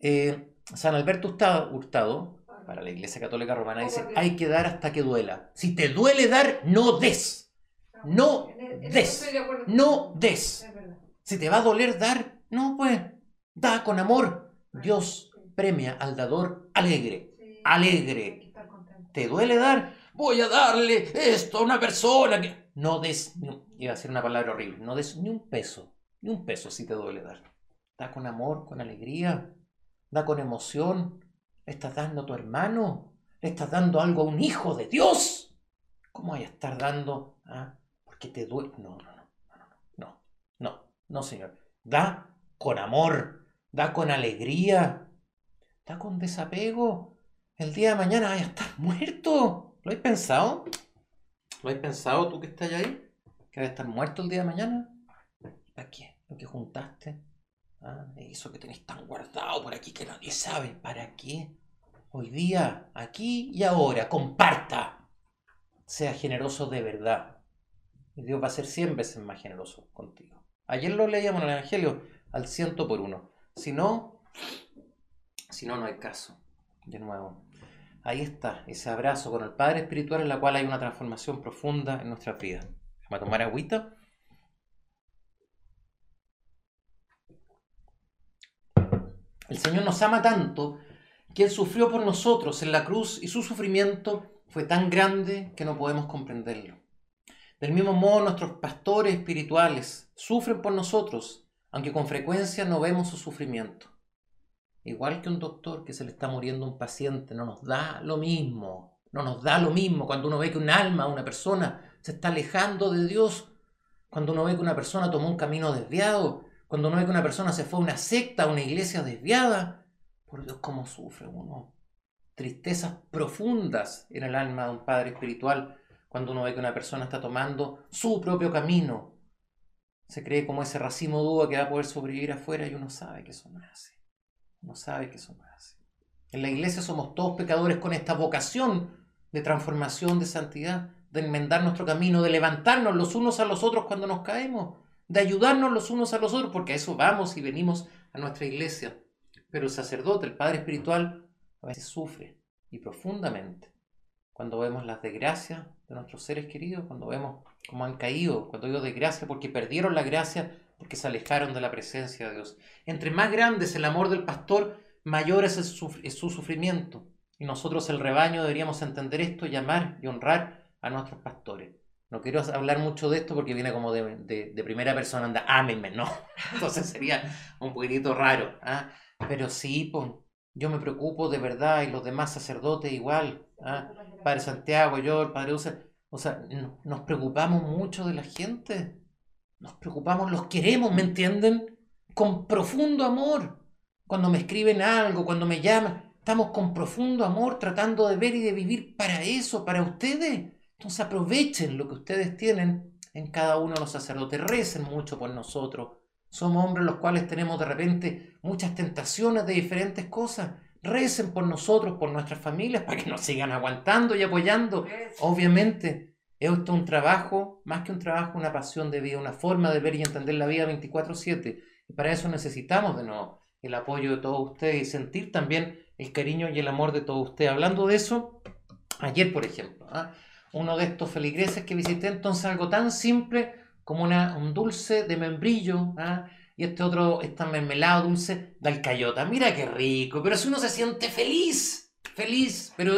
Eh, San Alberto Hurtado, para la Iglesia Católica Romana dice, hay que dar hasta que duela. Si te duele dar, no des. No des. No des. Si te va a doler dar, no pues, da con amor. Dios premia al dador alegre. Alegre. ¿Te duele dar? Voy a darle esto a una persona que... No des, iba a ser una palabra horrible, no des ni un peso, ni un peso si te duele dar. Da con amor, con alegría, da con emoción, le estás dando a tu hermano, le estás dando algo a un hijo de Dios. ¿Cómo hay a estar dando? Ah? Porque te duele. No, no, no, no, no, no, no, Señor. Da con amor, da con alegría, da con desapego. El día de mañana vaya a estar muerto. ¿Lo has pensado? ¿Lo has pensado tú que estás ahí? ¿Que va a estar muerto el día de mañana? ¿Para qué? ¿Lo que juntaste? Ah, eso que tenéis tan guardado por aquí que nadie sabe. ¿Para qué? Hoy día, aquí y ahora, comparta. Sea generoso de verdad. Y Dios va a ser cien veces más generoso contigo. Ayer lo leíamos en el Evangelio al ciento por uno. Si no, si no, no hay caso. De nuevo. Ahí está, ese abrazo con el Padre Espiritual en la cual hay una transformación profunda en nuestra vida. Vamos a tomar agüita. El Señor nos ama tanto que Él sufrió por nosotros en la cruz y su sufrimiento fue tan grande que no podemos comprenderlo. Del mismo modo, nuestros pastores espirituales sufren por nosotros, aunque con frecuencia no vemos su sufrimiento. igual que un doctor que se le está muriendo un paciente, no nos da lo mismo, no nos da lo mismo cuando uno ve que un alma, una persona se está alejando de Dios, cuando uno ve que una persona tomó un camino desviado, cuando uno ve que una persona se fue a una secta, a una iglesia desviada, por Dios, cómo sufre uno. Tristezas profundas en el alma de un padre espiritual cuando uno ve que una persona está tomando su propio camino. Se cree como ese racimo dúo que va a poder sobrevivir afuera y uno sabe que eso no así. Uno sabe que eso no así. En la iglesia somos todos pecadores con esta vocación de transformación, de santidad, de enmendar nuestro camino, de levantarnos los unos a los otros cuando nos caemos, de ayudarnos los unos a los otros, porque a eso vamos y venimos a nuestra iglesia. Pero el sacerdote, el padre espiritual, a veces sufre y profundamente cuando vemos las desgracias de nuestros seres queridos, cuando vemos cómo han caído, cuando digo desgracia porque perdieron la gracia, porque se alejaron de la presencia de Dios. Entre más grande es el amor del pastor, mayor es, su sufrimiento. Y nosotros, el rebaño, deberíamos entender esto, llamar y honrar a nuestros pastores. No quiero hablar mucho de esto porque viene como de, primera persona, anda, ámenme, ¿no? Entonces sería un poquitito raro. ¿ah? Pero sí, pues, yo me preocupo de verdad y los demás sacerdotes igual. ¿ah? Padre Santiago, yo, el Padre Usa. O sea, nos preocupamos mucho de la gente. Nos preocupamos, los queremos, ¿me entienden? Con profundo amor. Cuando me escriben algo, cuando me llaman, estamos con profundo amor tratando de ver y de vivir para eso, para ustedes. Entonces aprovechen lo que ustedes tienen en cada uno de los sacerdotes. Recen mucho por nosotros. Somos hombres los cuales tenemos de repente muchas tentaciones de diferentes cosas. Recen por nosotros, por nuestras familias, para que nos sigan aguantando y apoyando. Obviamente, esto es un trabajo, más que un trabajo, una pasión de vida, una forma de ver y entender la vida 24/7. Y para eso necesitamos de nuevo el apoyo de todos ustedes y sentir también el cariño y el amor de todos ustedes. Hablando de eso, ayer, por ejemplo, ¿ah? Uno de estos feligreses que visité, entonces algo tan simple como una, un dulce de membrillo, ¿ah? y este otro, esta mermelada dulce de alcayota. Mira qué rico, pero si uno se siente feliz, feliz, pero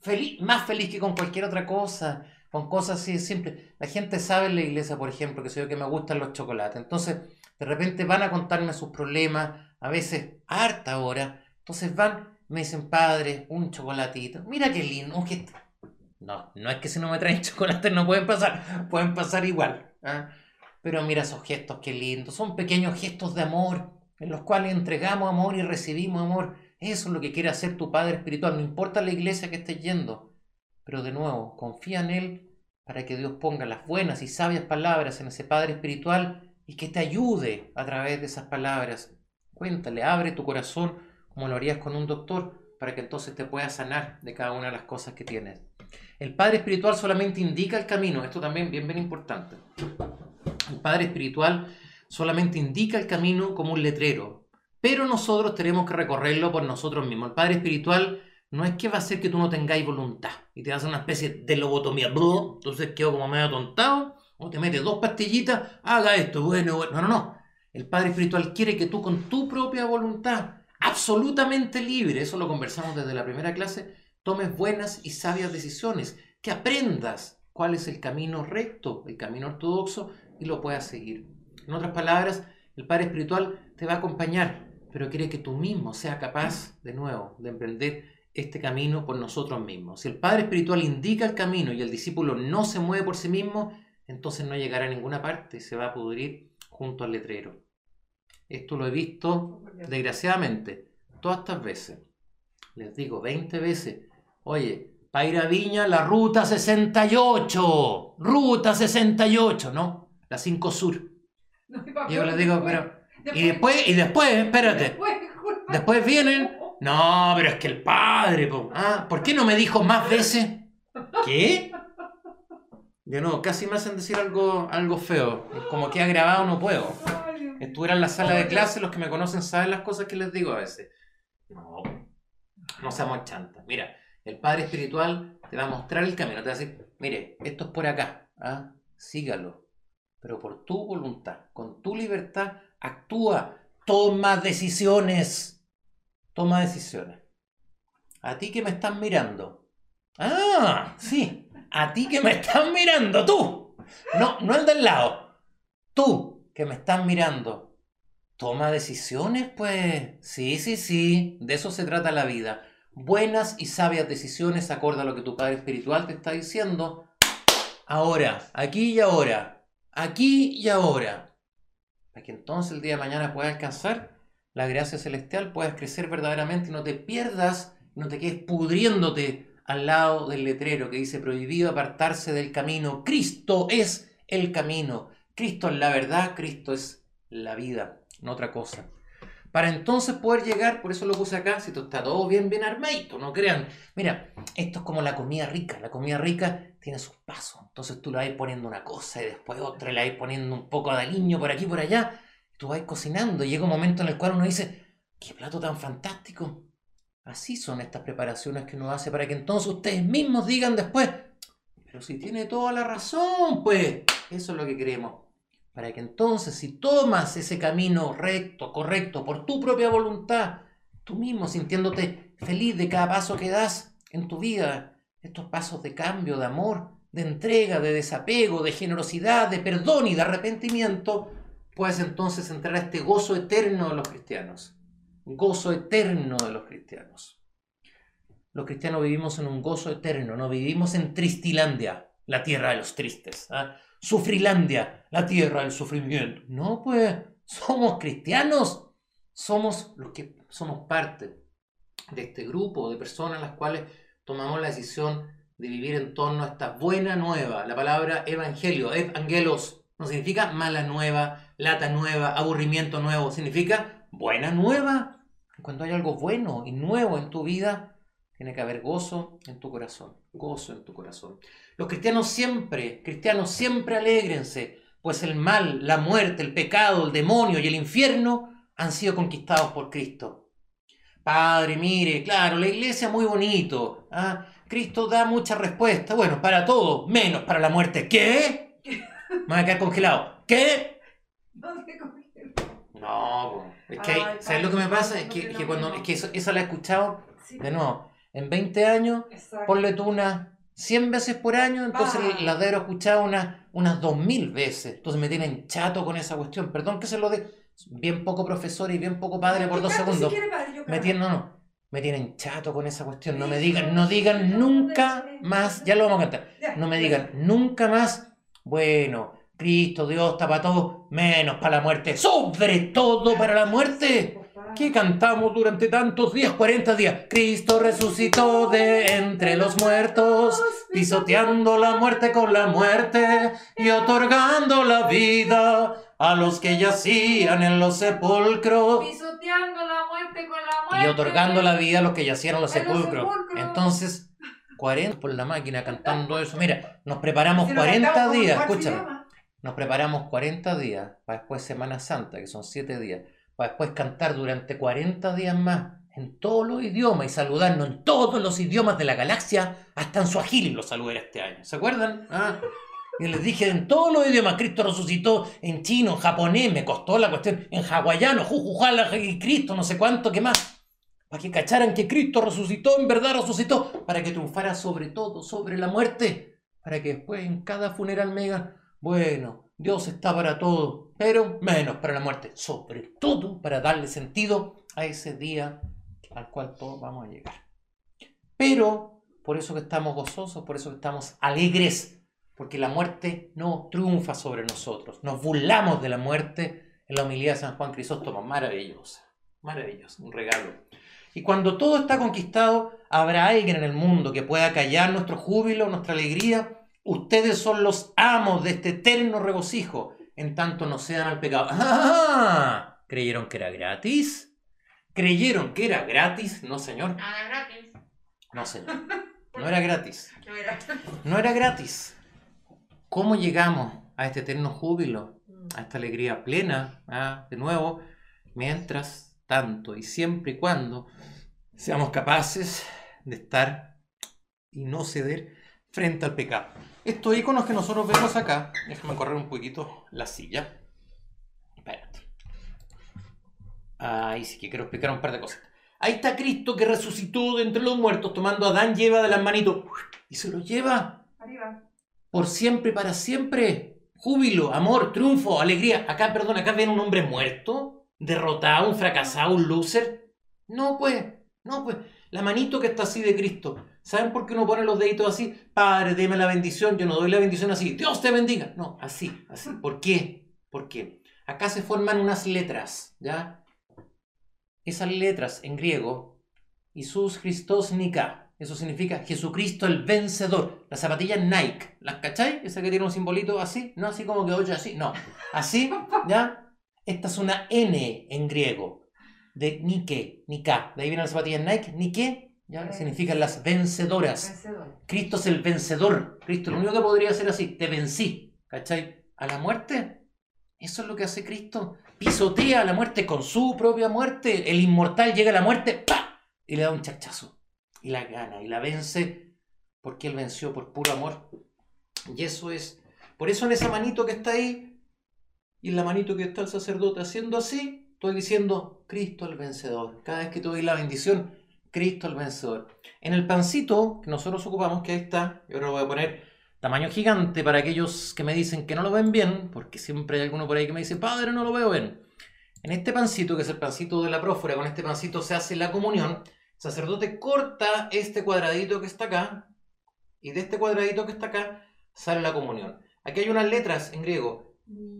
feliz, más feliz que con cualquier otra cosa, con cosas así simples. La gente sabe en la iglesia, por ejemplo, que sé yo que me gustan los chocolates, entonces de repente van a contarme sus problemas, a veces harta hora, entonces van, me dicen, padre, un chocolatito, mira qué lindo, un no, no es que si no me traen chocolate no pueden pasar, pueden pasar igual. ¿ah? Pero mira esos gestos, qué lindos. Son pequeños gestos de amor en los cuales entregamos amor y recibimos amor. Eso es lo que quiere hacer tu Padre Espiritual. No importa la iglesia que estés yendo. Pero de nuevo, confía en Él para que Dios ponga las buenas y sabias palabras en ese Padre Espiritual y que te ayude a través de esas palabras. Cuéntale, abre tu corazón como lo harías con un doctor para que entonces te puedas sanar de cada una de las cosas que tienes. El Padre Espiritual solamente indica el camino, esto también bien, bien importante. El Padre Espiritual solamente indica el camino como un letrero, pero nosotros tenemos que recorrerlo por nosotros mismos. El Padre Espiritual no es que va a hacer que tú no tengáis voluntad y te hace una especie de lobotomía, entonces quedo como medio tontado, o te metes dos pastillitas, haga esto, bueno, bueno, no, no, no. El Padre Espiritual quiere que tú con tu propia voluntad, absolutamente libre, eso lo conversamos desde la primera clase, tomes buenas y sabias decisiones, que aprendas cuál es el camino recto, el camino ortodoxo y lo puedas seguir. En otras palabras, el Padre Espiritual te va a acompañar, pero quiere que tú mismo seas capaz, de nuevo, de emprender este camino por nosotros mismos. Si el Padre Espiritual indica el camino y el discípulo no se mueve por sí mismo, entonces no llegará a ninguna parte, se va a pudrir junto al letrero. Esto lo he visto, desgraciadamente, todas estas veces. Les digo 20 veces, Oye, para ir a Viña, la ruta 68. Ruta 68, ¿no? La 5 Sur. y yo les digo, pero. y después, y después, espérate. Después, vienen. No, pero es que el padre. ah, ¿Por qué no me dijo más veces? ¿Qué? Yo no, casi me hacen decir algo, algo feo. Como que ha grabado no puedo. Estuviera en la sala de clase, los que me conocen saben las cosas que les digo a veces. No, no seamos chantas. Mira, el Padre Espiritual te va a mostrar el camino, te va a decir, mire, esto es por acá, ¿ah? sígalo, pero por tu voluntad, con tu libertad, actúa, toma decisiones, toma decisiones. A ti que me estás mirando. Ah, sí, a ti que me estás mirando, tú. No, no el del lado. Tú que me estás mirando. toma decisiones, pues. Sí, sí, sí, de eso se trata la vida. Buenas y sabias decisiones acorde a lo que tu Padre Espiritual te está diciendo. Ahora, aquí y ahora, aquí y ahora. Para que entonces el día de mañana puedas alcanzar la gracia celestial, puedas crecer verdaderamente y no te pierdas, no te quedes pudriéndote al lado del letrero que dice prohibido apartarse del camino. Cristo es el camino. Cristo es la verdad, Cristo es la vida, no otra cosa. Para entonces poder llegar, por eso lo puse acá, si esto está todo bien, bien armadito, no crean. Mira, esto es como la comida rica. La comida rica tiene sus pasos. Entonces tú le vas poniendo una cosa y después otra, le vas poniendo un poco de aliño por aquí por allá. Tú vas cocinando. Y llega un momento en el cual uno dice, qué plato tan fantástico. Así son estas preparaciones que uno hace para que entonces ustedes mismos digan después, pero si tiene toda la razón, pues eso es lo que queremos para que entonces si tomas ese camino recto, correcto, por tu propia voluntad, tú mismo sintiéndote feliz de cada paso que das en tu vida, estos pasos de cambio, de amor, de entrega, de desapego, de generosidad, de perdón y de arrepentimiento, puedes entonces entrar a este gozo eterno de los cristianos. Gozo eterno de los cristianos. Los cristianos vivimos en un gozo eterno, no vivimos en Tristilandia, la tierra de los tristes. ¿ah? Sufrilandia, la tierra del sufrimiento. No, pues, somos cristianos. Somos los que somos parte de este grupo de personas las cuales tomamos la decisión de vivir en torno a esta buena nueva. La palabra evangelio, evangelos, no significa mala nueva, lata nueva, aburrimiento nuevo, significa buena nueva. Cuando hay algo bueno y nuevo en tu vida, tiene que haber gozo en tu corazón, gozo en tu corazón. Los cristianos siempre, cristianos siempre alégrense, pues el mal, la muerte, el pecado, el demonio y el infierno han sido conquistados por Cristo. Padre, mire, claro, la iglesia muy bonito. ¿ah? Cristo da mucha respuesta. Bueno, para todo, menos para la muerte. ¿Qué? Me voy a quedar congelado. ¿Qué? No, es que, ¿sabes lo que me pasa? Es que, cuando, es que esa la he escuchado, de nuevo, en 20 años, ponle tú una 100 veces por año, entonces las debo escuchar unas, unas 2000 veces. Entonces me tienen chato con esa cuestión. Perdón que se lo dé. Bien poco profesor y bien poco padre por dos segundos. me tienen, no, no. Me tienen chato con esa cuestión. No me digan, no digan nunca más. Ya lo vamos a cantar. No me digan nunca más. Bueno, Cristo, Dios está para todo, menos para la muerte. Sobre todo para la muerte. ¿Qué cantamos durante tantos días? 40 días. Cristo resucitó de entre los muertos, pisoteando la muerte con la muerte y otorgando la vida a los que yacían en los sepulcros. Pisoteando la muerte con la muerte. Y otorgando la vida a los que yacían en los sepulcros. Entonces, 40 por la máquina cantando eso. Mira, nos preparamos 40 días, escúchame. Nos preparamos 40 días para después Semana Santa, que son 7 días para después cantar durante 40 días más en todos los idiomas y saludarnos en todos los idiomas de la galaxia, hasta en Swahili lo saludé este año. ¿Se acuerdan? ¿Ah? Y les dije en todos los idiomas, Cristo resucitó en chino, en japonés, me costó la cuestión, en hawaiano, jujujala, y Cristo, no sé cuánto, ¿qué más? Para que cacharan que Cristo resucitó, en verdad resucitó, para que triunfara sobre todo, sobre la muerte, para que después en cada funeral me digan, bueno, Dios está para todo, pero menos para la muerte, sobre todo para darle sentido a ese día al cual todos vamos a llegar. Pero por eso que estamos gozosos, por eso que estamos alegres, porque la muerte no triunfa sobre nosotros. Nos burlamos de la muerte en la humildad de San Juan Crisóstomo, maravillosa, maravillosa, un regalo. Y cuando todo está conquistado, habrá alguien en el mundo que pueda callar nuestro júbilo, nuestra alegría Ustedes son los amos de este eterno regocijo, en tanto no sean al pecado. ¡Ah! ¿Creyeron que era gratis? ¿Creyeron que era gratis? No, señor. Nada gratis. No, señor. No era gratis. No era gratis. ¿Cómo llegamos a este eterno júbilo, a esta alegría plena, ah, de nuevo, mientras tanto y siempre y cuando seamos capaces de estar y no ceder frente al pecado? Estos iconos que nosotros vemos acá, déjame correr un poquito la silla. Espérate. Ahí sí que quiero explicar un par de cosas. Ahí está Cristo que resucitó de entre los muertos, tomando a Adán lleva de las manitos y se lo lleva. Arriba. Por siempre para siempre. Júbilo, amor, triunfo, alegría. Acá, perdón, acá ven un hombre muerto. derrotado, un fracasado, un loser. No, pues, no, pues. La manito que está así de Cristo. ¿Saben por qué uno pone los deditos así? Padre, deme la bendición. Yo no doy la bendición así. Dios te bendiga. No, así, así. ¿Por qué? ¿Por qué? Acá se forman unas letras, ¿ya? Esas letras en griego, Isus Christos Nika, eso significa Jesucristo el vencedor. Las zapatillas Nike, ¿las cacháis? Esa que tiene un simbolito así, no así como que oye así, no. Así, ¿ya? Esta es una N en griego, de Nike, Nika. De ahí vienen las zapatillas Nike, Nike, ¿ya? Significan las vencedoras. Vencedor. Cristo es el vencedor. Cristo lo único que podría hacer así, te vencí, ¿cachai? A la muerte. Eso es lo que hace Cristo. Pisotea a la muerte con su propia muerte. El inmortal llega a la muerte, ¡pa! Y le da un chachazo. Y la gana, y la vence, porque él venció por puro amor. Y eso es. Por eso en esa manito que está ahí, y en la manito que está el sacerdote haciendo así, estoy diciendo Cristo el vencedor. Cada vez que te doy la bendición, Cristo el vencedor. En el pancito que nosotros ocupamos, que ahí está, yo ahora lo voy a poner tamaño gigante para aquellos que me dicen que no lo ven bien, porque siempre hay alguno por ahí que me dice, padre, no lo veo bien. En este pancito, que es el pancito de la prófora, con este pancito se hace la comunión. El sacerdote corta este cuadradito que está acá, y de este cuadradito que está acá sale la comunión. Aquí hay unas letras en griego.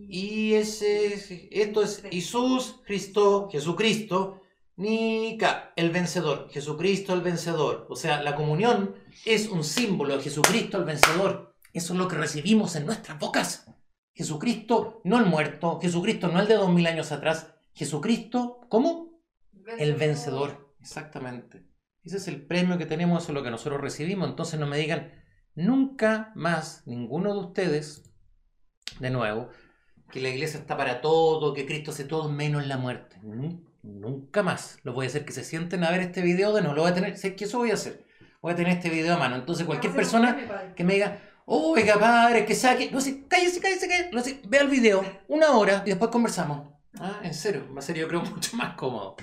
Y ese, esto es Jesús, Cristo, Jesucristo, Nica, el vencedor, Jesucristo el vencedor. O sea, la comunión es un símbolo de Jesucristo el vencedor. Eso es lo que recibimos en nuestras bocas. Jesucristo, no el muerto, Jesucristo no el de dos mil años atrás, Jesucristo, ¿cómo? El vencedor, exactamente. Ese es el premio que tenemos, eso es lo que nosotros recibimos. Entonces no me digan nunca más, ninguno de ustedes, de nuevo, que la iglesia está para todo, que Cristo hace todo menos la muerte. Nu- Nunca más. Lo voy a hacer que se sienten a ver este video de no, lo voy a tener, sé que eso voy a hacer. Voy a tener este video a mano. Entonces cualquier persona que me diga, oiga, padre, que saque, no sé, cállese, cállese, cállese, no sé, vea el video, una hora y después conversamos. Ah, en serio, va a ser yo creo mucho más cómodo.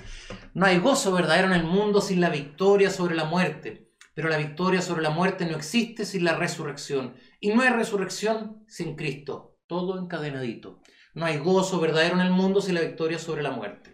No hay gozo verdadero en el mundo sin la victoria sobre la muerte, pero la victoria sobre la muerte no existe sin la resurrección. Y no hay resurrección sin Cristo, todo encadenadito. No hay gozo verdadero en el mundo sin la victoria sobre la muerte.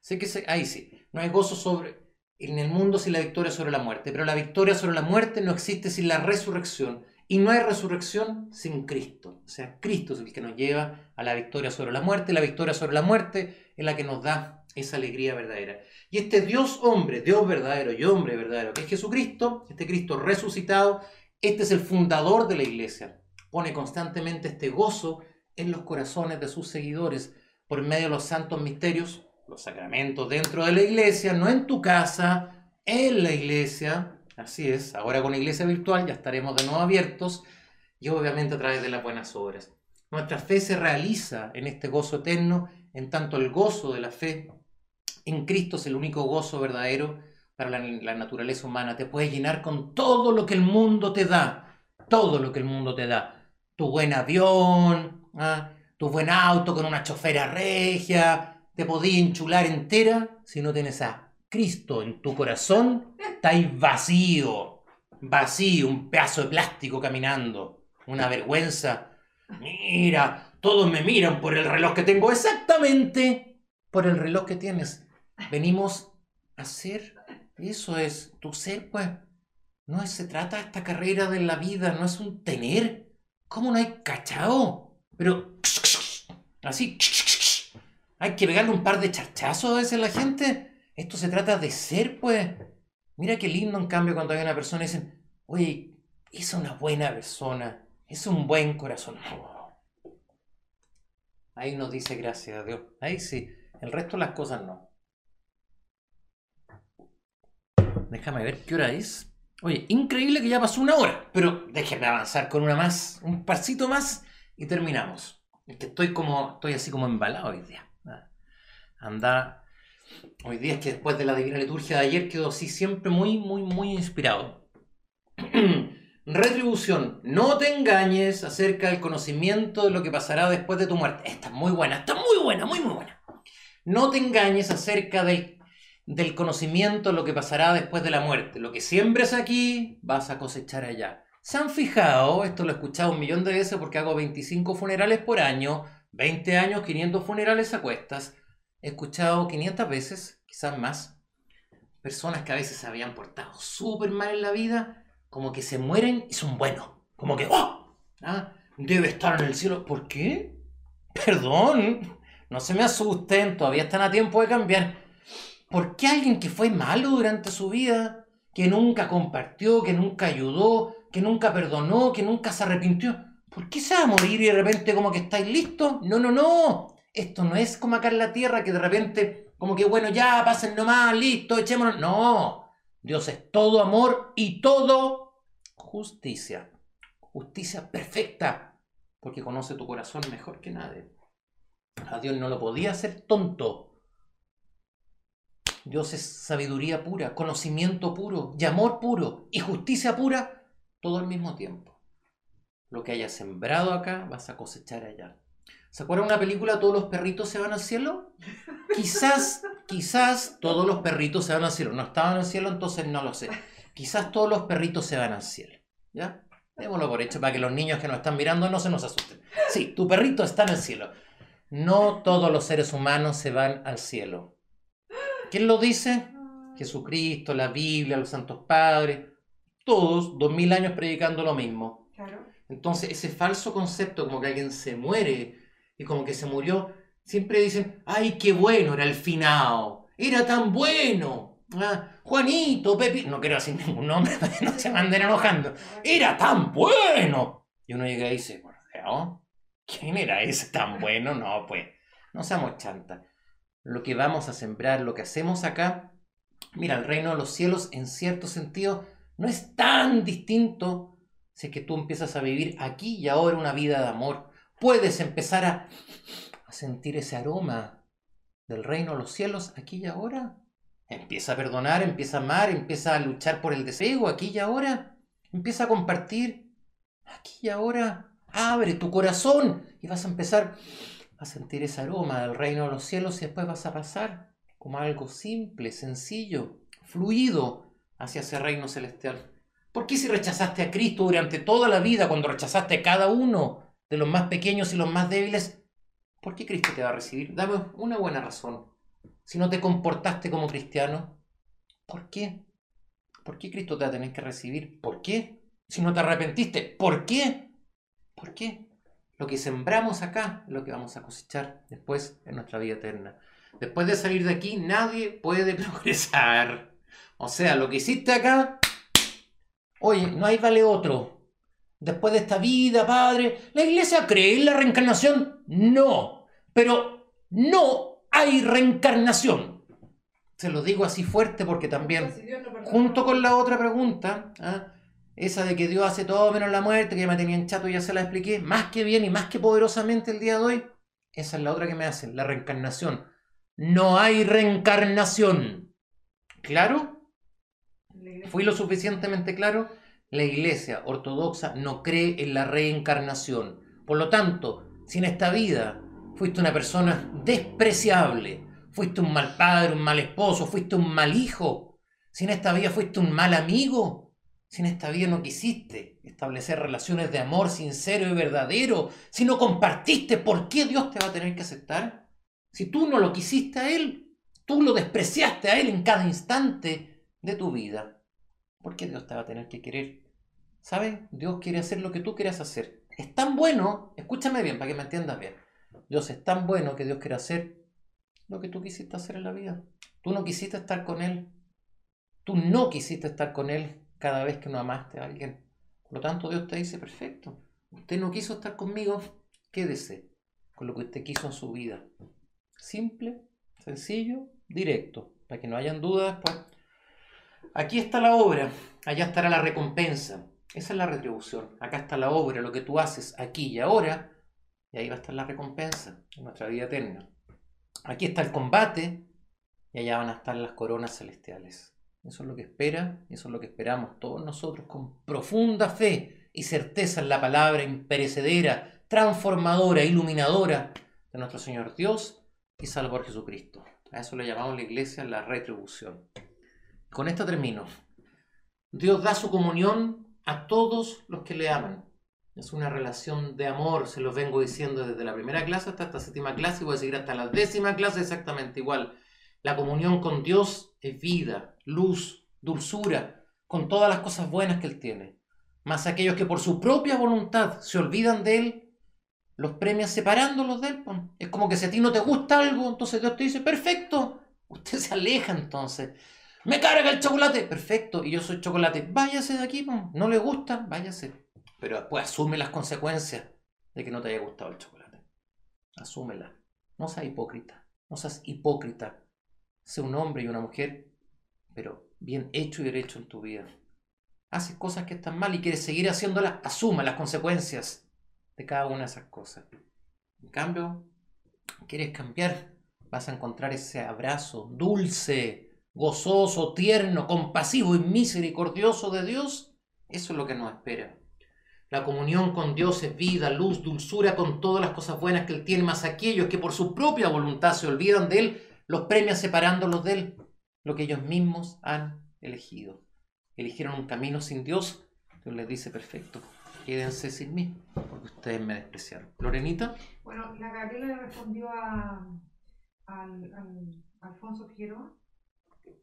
Sé que ahí sí, no hay gozo sobre, en el mundo sin la victoria sobre la muerte, pero la victoria sobre la muerte no existe sin la resurrección. Y no hay resurrección sin Cristo. O sea, Cristo es el que nos lleva a la victoria sobre la muerte. La victoria sobre la muerte es la que nos da esa alegría verdadera. Y este Dios hombre, Dios verdadero y hombre verdadero, que es Jesucristo, este Cristo resucitado, este es el fundador de la iglesia. Pone constantemente este gozo en los corazones de sus seguidores por medio de los santos misterios, los sacramentos dentro de la iglesia, no en tu casa, en la iglesia. Así es, ahora con iglesia virtual ya estaremos de nuevo abiertos y obviamente a través de las buenas obras. Nuestra fe se realiza en este gozo eterno, en tanto el gozo de la fe en Cristo es el único gozo verdadero para la, la naturaleza humana. Te puedes llenar con todo lo que el mundo te da, todo lo que el mundo te da. Tu buen avión, ¿ah? tu buen auto con una chofera regia, te podías enchular entera si no tienes a Cristo en tu corazón, estáis vacío, vacío, un pedazo de plástico caminando, una vergüenza. Mira, todos me miran por el reloj que tengo, exactamente por el reloj que tienes. Venimos a ser, eso es tu ser, pues. No se trata esta carrera de la vida, no es un tener. ¿Cómo no hay cachao? Pero así, hay que pegarle un par de charchazos a veces a la gente. Esto se trata de ser, pues. Mira qué lindo, en cambio, cuando hay una persona y dicen, oye, es una buena persona, es un buen corazón. Ahí nos dice gracias a Dios. Ahí sí. El resto de las cosas no. Déjame ver qué hora es. Oye, increíble que ya pasó una hora, pero déjenme avanzar con una más, un pasito más y terminamos. Estoy como, estoy así como embalado hoy día. Anda, hoy día es que después de la divina liturgia de ayer quedo así siempre muy, muy, muy inspirado. Retribución. No te engañes acerca del conocimiento de lo que pasará después de tu muerte. Esta es muy buena, está muy buena, muy, muy buena. No te engañes acerca del, del conocimiento de lo que pasará después de la muerte. Lo que siembres aquí, vas a cosechar allá. ¿Se han fijado? Esto lo he escuchado un millón de veces porque hago 25 funerales por año, 20 años, 500 funerales a cuestas. He escuchado 500 veces, quizás más, personas que a veces se habían portado súper mal en la vida, como que se mueren y son buenos. Como que, ¡oh! ¿Ah? Debe estar en el cielo. ¿Por qué? Perdón, no se me asusten, todavía están a tiempo de cambiar. ¿Por qué alguien que fue malo durante su vida, que nunca compartió, que nunca ayudó, que nunca perdonó, que nunca se arrepintió, ¿por qué se va a morir y de repente como que estáis listos? No, no, no. Esto no es como acá en la tierra que de repente como que bueno, ya pasen nomás, listo, echémonos. No. Dios es todo amor y todo justicia. Justicia perfecta, porque conoce tu corazón mejor que nadie. A Dios no lo podía hacer tonto. Dios es sabiduría pura, conocimiento puro, y amor puro, y justicia pura, todo al mismo tiempo. Lo que hayas sembrado acá, vas a cosechar allá. ¿Se acuerdan una película Todos los perritos se van al cielo? Quizás, quizás todos los perritos se van al cielo. No estaban al cielo, entonces no lo sé. Quizás todos los perritos se van al cielo. ¿Ya? Démoslo por hecho para que los niños que nos están mirando no se nos asusten. Sí, tu perrito está en el cielo. No todos los seres humanos se van al cielo. ¿Quién lo dice? Jesucristo, la Biblia, los santos padres, todos dos mil años predicando lo mismo. Entonces ese falso concepto como que alguien se muere y como que se murió, siempre dicen, ay, qué bueno era el finado, era tan bueno. Ah, Juanito, Pepi, no quiero decir ningún nombre no se manden enojando, era tan bueno. Y uno llega y dice, ¿quién era ese tan bueno? No, pues, no seamos chantas. Lo que vamos a sembrar, lo que hacemos acá, mira, el reino de los cielos en cierto sentido no es tan distinto si es que tú empiezas a vivir aquí y ahora una vida de amor. Puedes empezar a, sentir ese aroma del reino de los cielos aquí y ahora. Empieza a perdonar, empieza a amar, empieza a luchar por el deseo aquí y ahora. Empieza a compartir aquí y ahora. Abre tu corazón y vas a empezar a sentir ese aroma del reino de los cielos y después vas a pasar como algo simple, sencillo, fluido hacia ese reino celestial. ¿Por qué si rechazaste a Cristo durante toda la vida, cuando rechazaste a cada uno de los más pequeños y los más débiles, ¿por qué Cristo te va a recibir? Dame una buena razón. Si no te comportaste como cristiano, ¿por qué? ¿Por qué Cristo te va a tener que recibir? ¿Por qué? Si no te arrepentiste, ¿por qué? ¿Por qué? Lo que sembramos acá es lo que vamos a cosechar después en nuestra vida eterna. Después de salir de aquí, nadie puede progresar. O sea, lo que hiciste acá, oye, no hay vale otro. Después de esta vida, Padre, ¿la iglesia cree en la reencarnación? No. Pero no hay reencarnación. Se lo digo así fuerte porque también, junto con la otra pregunta, ¿ah? esa de que Dios hace todo menos la muerte, que ya me tenían chato y ya se la expliqué, más que bien y más que poderosamente el día de hoy, esa es la otra que me hacen, la reencarnación. No hay reencarnación. ¿Claro? ¿Fui lo suficientemente claro? La iglesia ortodoxa no cree en la reencarnación. Por lo tanto, si en esta vida fuiste una persona despreciable, fuiste un mal padre, un mal esposo, fuiste un mal hijo, si en esta vida fuiste un mal amigo, si en esta vida no quisiste establecer relaciones de amor sincero y verdadero, si no compartiste, ¿por qué Dios te va a tener que aceptar? Si tú no lo quisiste a Él, tú lo despreciaste a Él en cada instante de tu vida, ¿por qué Dios te va a tener que querer? ¿Sabes? Dios quiere hacer lo que tú quieras hacer. Es tan bueno, escúchame bien para que me entiendas bien. Dios es tan bueno que Dios quiere hacer lo que tú quisiste hacer en la vida. Tú no quisiste estar con Él. Tú no quisiste estar con Él cada vez que no amaste a alguien. Por lo tanto, Dios te dice, perfecto, usted no quiso estar conmigo, quédese con lo que usted quiso en su vida. Simple, sencillo, directo, para que no hayan dudas pues Aquí está la obra, allá estará la recompensa. Esa es la retribución. Acá está la obra, lo que tú haces aquí y ahora, y ahí va a estar la recompensa en nuestra vida eterna. Aquí está el combate, y allá van a estar las coronas celestiales. Eso es lo que espera, eso es lo que esperamos todos nosotros con profunda fe y certeza en la palabra imperecedera, transformadora, iluminadora de nuestro Señor Dios y Salvador Jesucristo. A eso le llamamos la iglesia la retribución. Con esto termino. Dios da su comunión a todos los que le aman. Es una relación de amor, se los vengo diciendo desde la primera clase hasta esta séptima clase y voy a seguir hasta la décima clase exactamente igual. La comunión con Dios es vida, luz, dulzura, con todas las cosas buenas que Él tiene. Más aquellos que por su propia voluntad se olvidan de Él, los premia separándolos de Él. Es como que si a ti no te gusta algo, entonces Dios te dice, perfecto, usted se aleja entonces. Me carga el chocolate, perfecto, y yo soy chocolate, váyase de aquí, no le gusta, váyase. Pero después asume las consecuencias de que no te haya gustado el chocolate. Asúmela. No seas hipócrita, no seas hipócrita. Sé un hombre y una mujer, pero bien hecho y derecho en tu vida. Haces cosas que están mal y quieres seguir haciéndolas, asuma las consecuencias de cada una de esas cosas. En cambio, quieres cambiar, vas a encontrar ese abrazo dulce, gozoso, tierno, compasivo y misericordioso de Dios. Eso es lo que nos espera. La comunión con Dios es vida, luz, dulzura con todas las cosas buenas que Él tiene, más aquellos que por su propia voluntad se olvidan de Él, los premia separándolos de Él, lo que ellos mismos han elegido. Eligieron un camino sin Dios, Dios les dice, perfecto, quédense sin mí, porque ustedes me despreciaron. Lorenita. Bueno, la Gabriela le respondió a, al, Alfonso Figueroa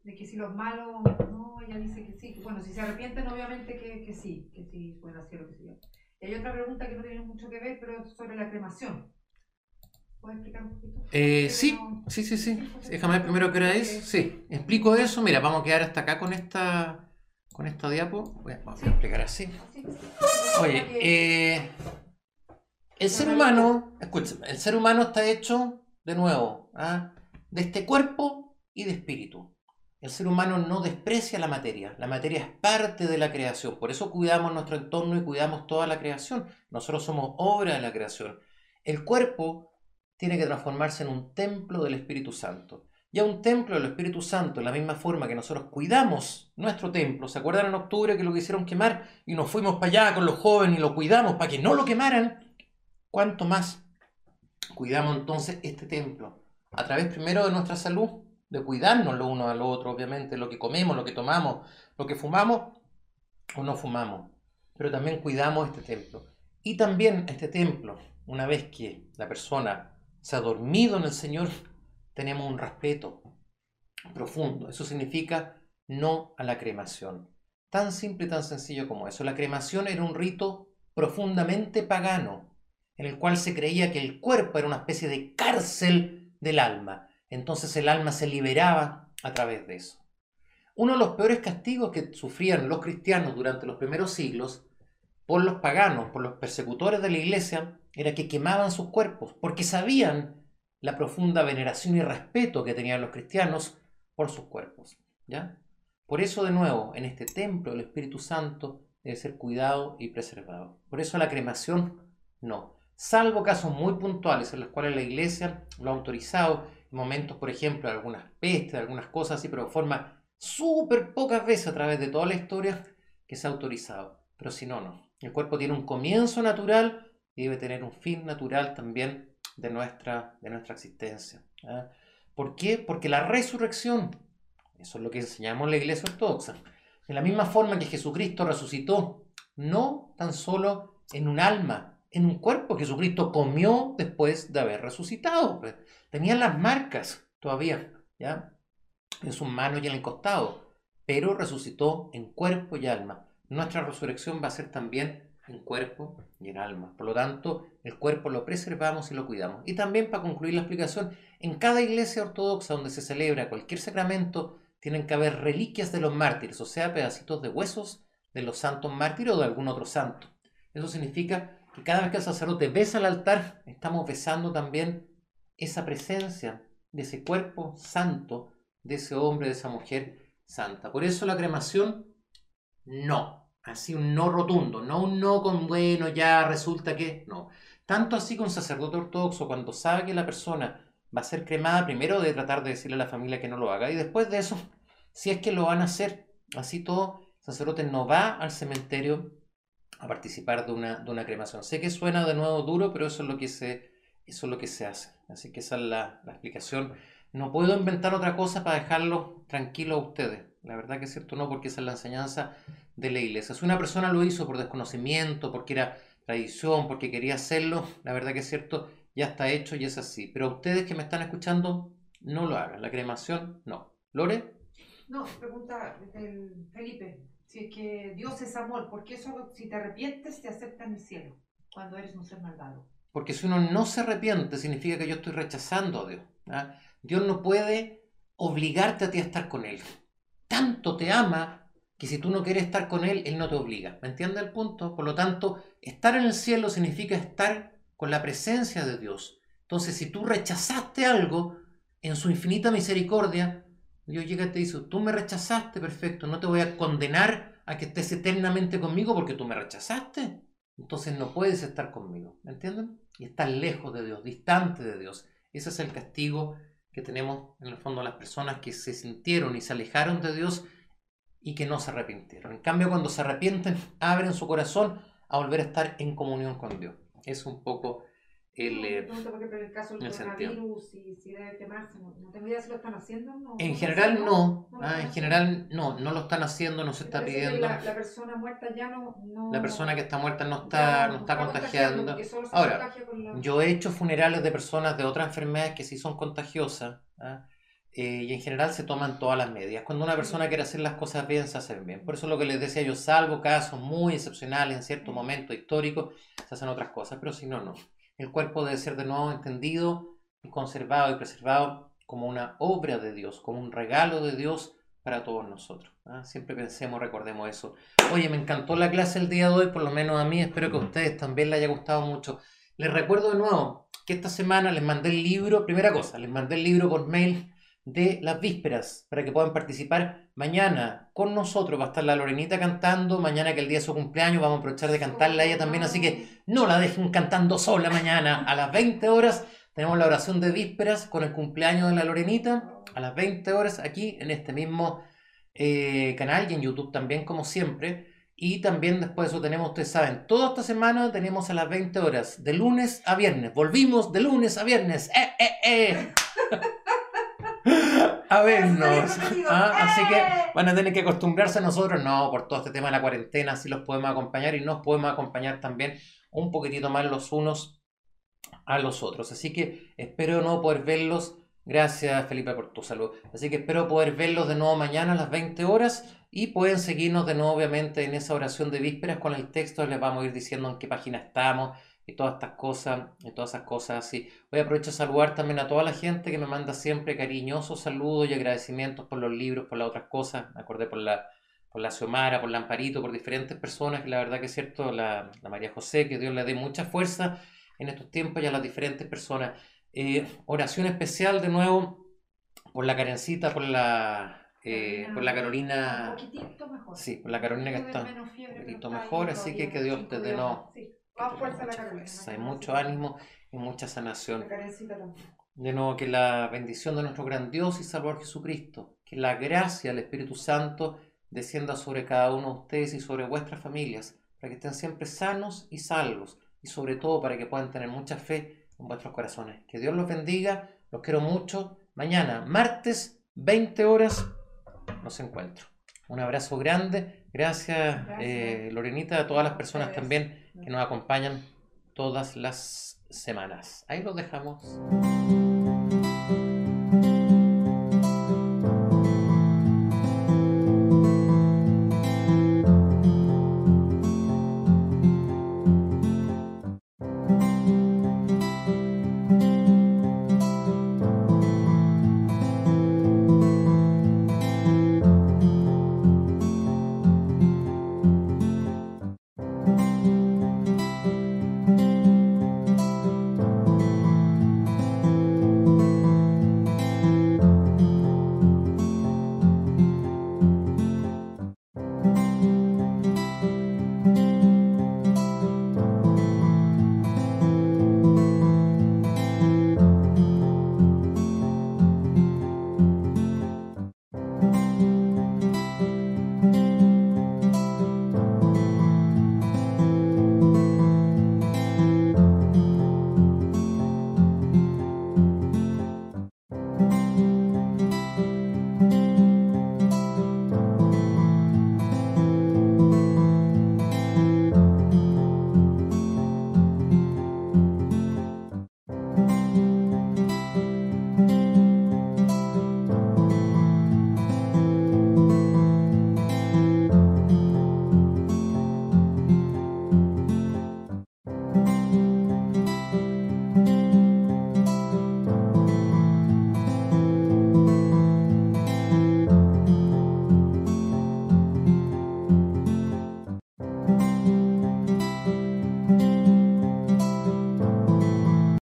de que si los malos, no, ella dice que sí. Bueno, si se arrepienten, obviamente que, que sí, que sí pueden hacer lo que sea. Y hay otra pregunta que no tiene mucho que ver, pero sobre la cremación. ¿Puedes explicar un poquito? Eh, sí, sí, sí, sí. Déjame ver primero qué hora es. Sí, explico eso. Mira, vamos a quedar hasta acá con esta con esta diapo. vamos a explicar así. Oye, eh, el ser humano, escúchame, el ser humano está hecho, de nuevo, ¿ah? de este cuerpo y de espíritu. El ser humano no desprecia la materia. La materia es parte de la creación. Por eso cuidamos nuestro entorno y cuidamos toda la creación. Nosotros somos obra de la creación. El cuerpo tiene que transformarse en un templo del Espíritu Santo. Ya un templo del Espíritu Santo, de la misma forma que nosotros cuidamos nuestro templo. ¿Se acuerdan en octubre que lo quisieron quemar y nos fuimos para allá con los jóvenes y lo cuidamos para que no lo quemaran? ¿Cuánto más cuidamos entonces este templo? A través primero de nuestra salud, de cuidarnos lo uno al otro, obviamente, lo que comemos, lo que tomamos, lo que fumamos o no fumamos. Pero también cuidamos este templo. Y también este templo, una vez que la persona se ha dormido en el Señor, tenemos un respeto profundo. Eso significa no a la cremación. Tan simple y tan sencillo como eso. La cremación era un rito profundamente pagano, en el cual se creía que el cuerpo era una especie de cárcel del alma entonces el alma se liberaba a través de eso. Uno de los peores castigos que sufrían los cristianos durante los primeros siglos por los paganos, por los persecutores de la iglesia, era que quemaban sus cuerpos, porque sabían la profunda veneración y respeto que tenían los cristianos por sus cuerpos. ¿ya? Por eso, de nuevo, en este templo el Espíritu Santo debe ser cuidado y preservado. Por eso la cremación no. Salvo casos muy puntuales en los cuales la iglesia lo ha autorizado momentos, por ejemplo, algunas pestes, algunas cosas así, pero de forma súper pocas veces a través de toda la historia que se ha autorizado. Pero si no, no. El cuerpo tiene un comienzo natural y debe tener un fin natural también de nuestra, de nuestra existencia. ¿ah? ¿Por qué? Porque la resurrección, eso es lo que enseñamos en la iglesia ortodoxa, de la misma forma que Jesucristo resucitó, no tan solo en un alma, en un cuerpo, Jesucristo comió después de haber resucitado. Tenían las marcas todavía, ¿ya? En sus manos y en el costado, pero resucitó en cuerpo y alma. Nuestra resurrección va a ser también en cuerpo y en alma. Por lo tanto, el cuerpo lo preservamos y lo cuidamos. Y también para concluir la explicación, en cada iglesia ortodoxa donde se celebra cualquier sacramento, tienen que haber reliquias de los mártires, o sea, pedacitos de huesos de los santos mártires o de algún otro santo. Eso significa que cada vez que el sacerdote besa al altar, estamos besando también esa presencia de ese cuerpo santo, de ese hombre, de esa mujer santa. Por eso la cremación, no. Así un no rotundo, no un no con bueno, ya resulta que no. Tanto así con un sacerdote ortodoxo, cuando sabe que la persona va a ser cremada, primero de tratar de decirle a la familia que no lo haga, y después de eso, si es que lo van a hacer, así todo, el sacerdote no va al cementerio a participar de una, de una cremación. Sé que suena de nuevo duro, pero eso es lo que se, eso es lo que se hace. Así que esa es la, explicación. No puedo inventar otra cosa para dejarlo tranquilo a ustedes. La verdad que es cierto, no, porque esa es la enseñanza de la iglesia. Si una persona lo hizo por desconocimiento, porque era tradición, porque quería hacerlo, la verdad que es cierto, ya está hecho y es así. Pero ustedes que me están escuchando, no lo hagan. La cremación, no. ¿Lore? No, pregunta del Felipe. Si es que Dios es amor, ¿por qué solo si te arrepientes te acepta en el cielo cuando eres un ser malvado? Porque si uno no se arrepiente, significa que yo estoy rechazando a Dios. ¿ah? Dios no puede obligarte a ti a estar con Él. Tanto te ama que si tú no quieres estar con Él, Él no te obliga. ¿Me entiendes el punto? Por lo tanto, estar en el cielo significa estar con la presencia de Dios. Entonces, si tú rechazaste algo, en su infinita misericordia, Dios llega y te dice, tú me rechazaste, perfecto, no te voy a condenar a que estés eternamente conmigo porque tú me rechazaste. Entonces no puedes estar conmigo, ¿me entienden? Y estás lejos de Dios, distante de Dios. Ese es el castigo que tenemos en el fondo las personas que se sintieron y se alejaron de Dios y que no se arrepintieron. En cambio, cuando se arrepienten, abren su corazón a volver a estar en comunión con Dios. Es un poco el, eh, el caso del coronavirus, si, si debe no, no, tengo idea si lo están haciendo. No, en general no, ah, en general no, no lo están haciendo, no se está pidiendo. La, la, persona muerta ya no, no, La persona que está muerta no está, no, está contagiando. Ahora, la... yo he hecho funerales de personas de otras enfermedades que sí son contagiosas. ¿ah? Eh, y en general se toman todas las medidas. Cuando una persona quiere hacer las cosas bien, se hacen bien. Por eso lo que les decía yo, salvo casos muy excepcionales en cierto momento histórico, se hacen otras cosas, pero si no, no. El cuerpo debe ser de nuevo entendido y conservado y preservado como una obra de Dios, como un regalo de Dios para todos nosotros. ¿ah? Siempre pensemos, recordemos eso. Oye, me encantó la clase el día de hoy, por lo menos a mí, espero que a ustedes también les haya gustado mucho. Les recuerdo de nuevo que esta semana les mandé el libro, primera cosa, les mandé el libro por mail de las vísperas para que puedan participar mañana con nosotros. Va a estar la Lorenita cantando, mañana que el día de su cumpleaños vamos a aprovechar de cantarla a ella también, así que no la dejen cantando sola mañana. A las 20 horas tenemos la oración de vísperas con el cumpleaños de la Lorenita, a las 20 horas aquí en este mismo eh, canal y en YouTube también como siempre. Y también después de eso tenemos, ustedes saben, toda esta semana tenemos a las 20 horas, de lunes a viernes. Volvimos de lunes a viernes. ¡Eh, eh, eh! a vernos. ¿ah? Así que van a tener que acostumbrarse a nosotros, no, por todo este tema de la cuarentena, si los podemos acompañar y nos podemos acompañar también un poquitito más los unos a los otros. Así que espero no poder verlos. Gracias Felipe por tu salud. Así que espero poder verlos de nuevo mañana a las 20 horas y pueden seguirnos de nuevo obviamente en esa oración de vísperas con el texto. Les vamos a ir diciendo en qué página estamos y todas estas cosas, y todas esas cosas así. Voy a aprovechar a saludar también a toda la gente que me manda siempre cariñosos saludos y agradecimientos por los libros, por las otras cosas. Me acordé por la, por la Xiomara, por la Amparito, por diferentes personas, que la verdad que es cierto, la, la María José, que Dios le dé mucha fuerza en estos tiempos y a las diferentes personas. Eh, oración especial de nuevo por la Karencita, por la, eh, por la Carolina. Un poquitito mejor. Sí, por la Carolina que está un poquito mejor, así que que Dios te dé no. Hay mucho ánimo y mucha sanación. De nuevo, que la bendición de nuestro gran Dios y Salvador Jesucristo, que la gracia del Espíritu Santo descienda sobre cada uno de ustedes y sobre vuestras familias, para que estén siempre sanos y salvos, y sobre todo para que puedan tener mucha fe en vuestros corazones. Que Dios los bendiga, los quiero mucho. Mañana, martes, 20 horas, nos encuentro. Un abrazo grande. Gracias, eh, Lorenita, a todas las personas también que nos acompañan todas las semanas. Ahí los dejamos.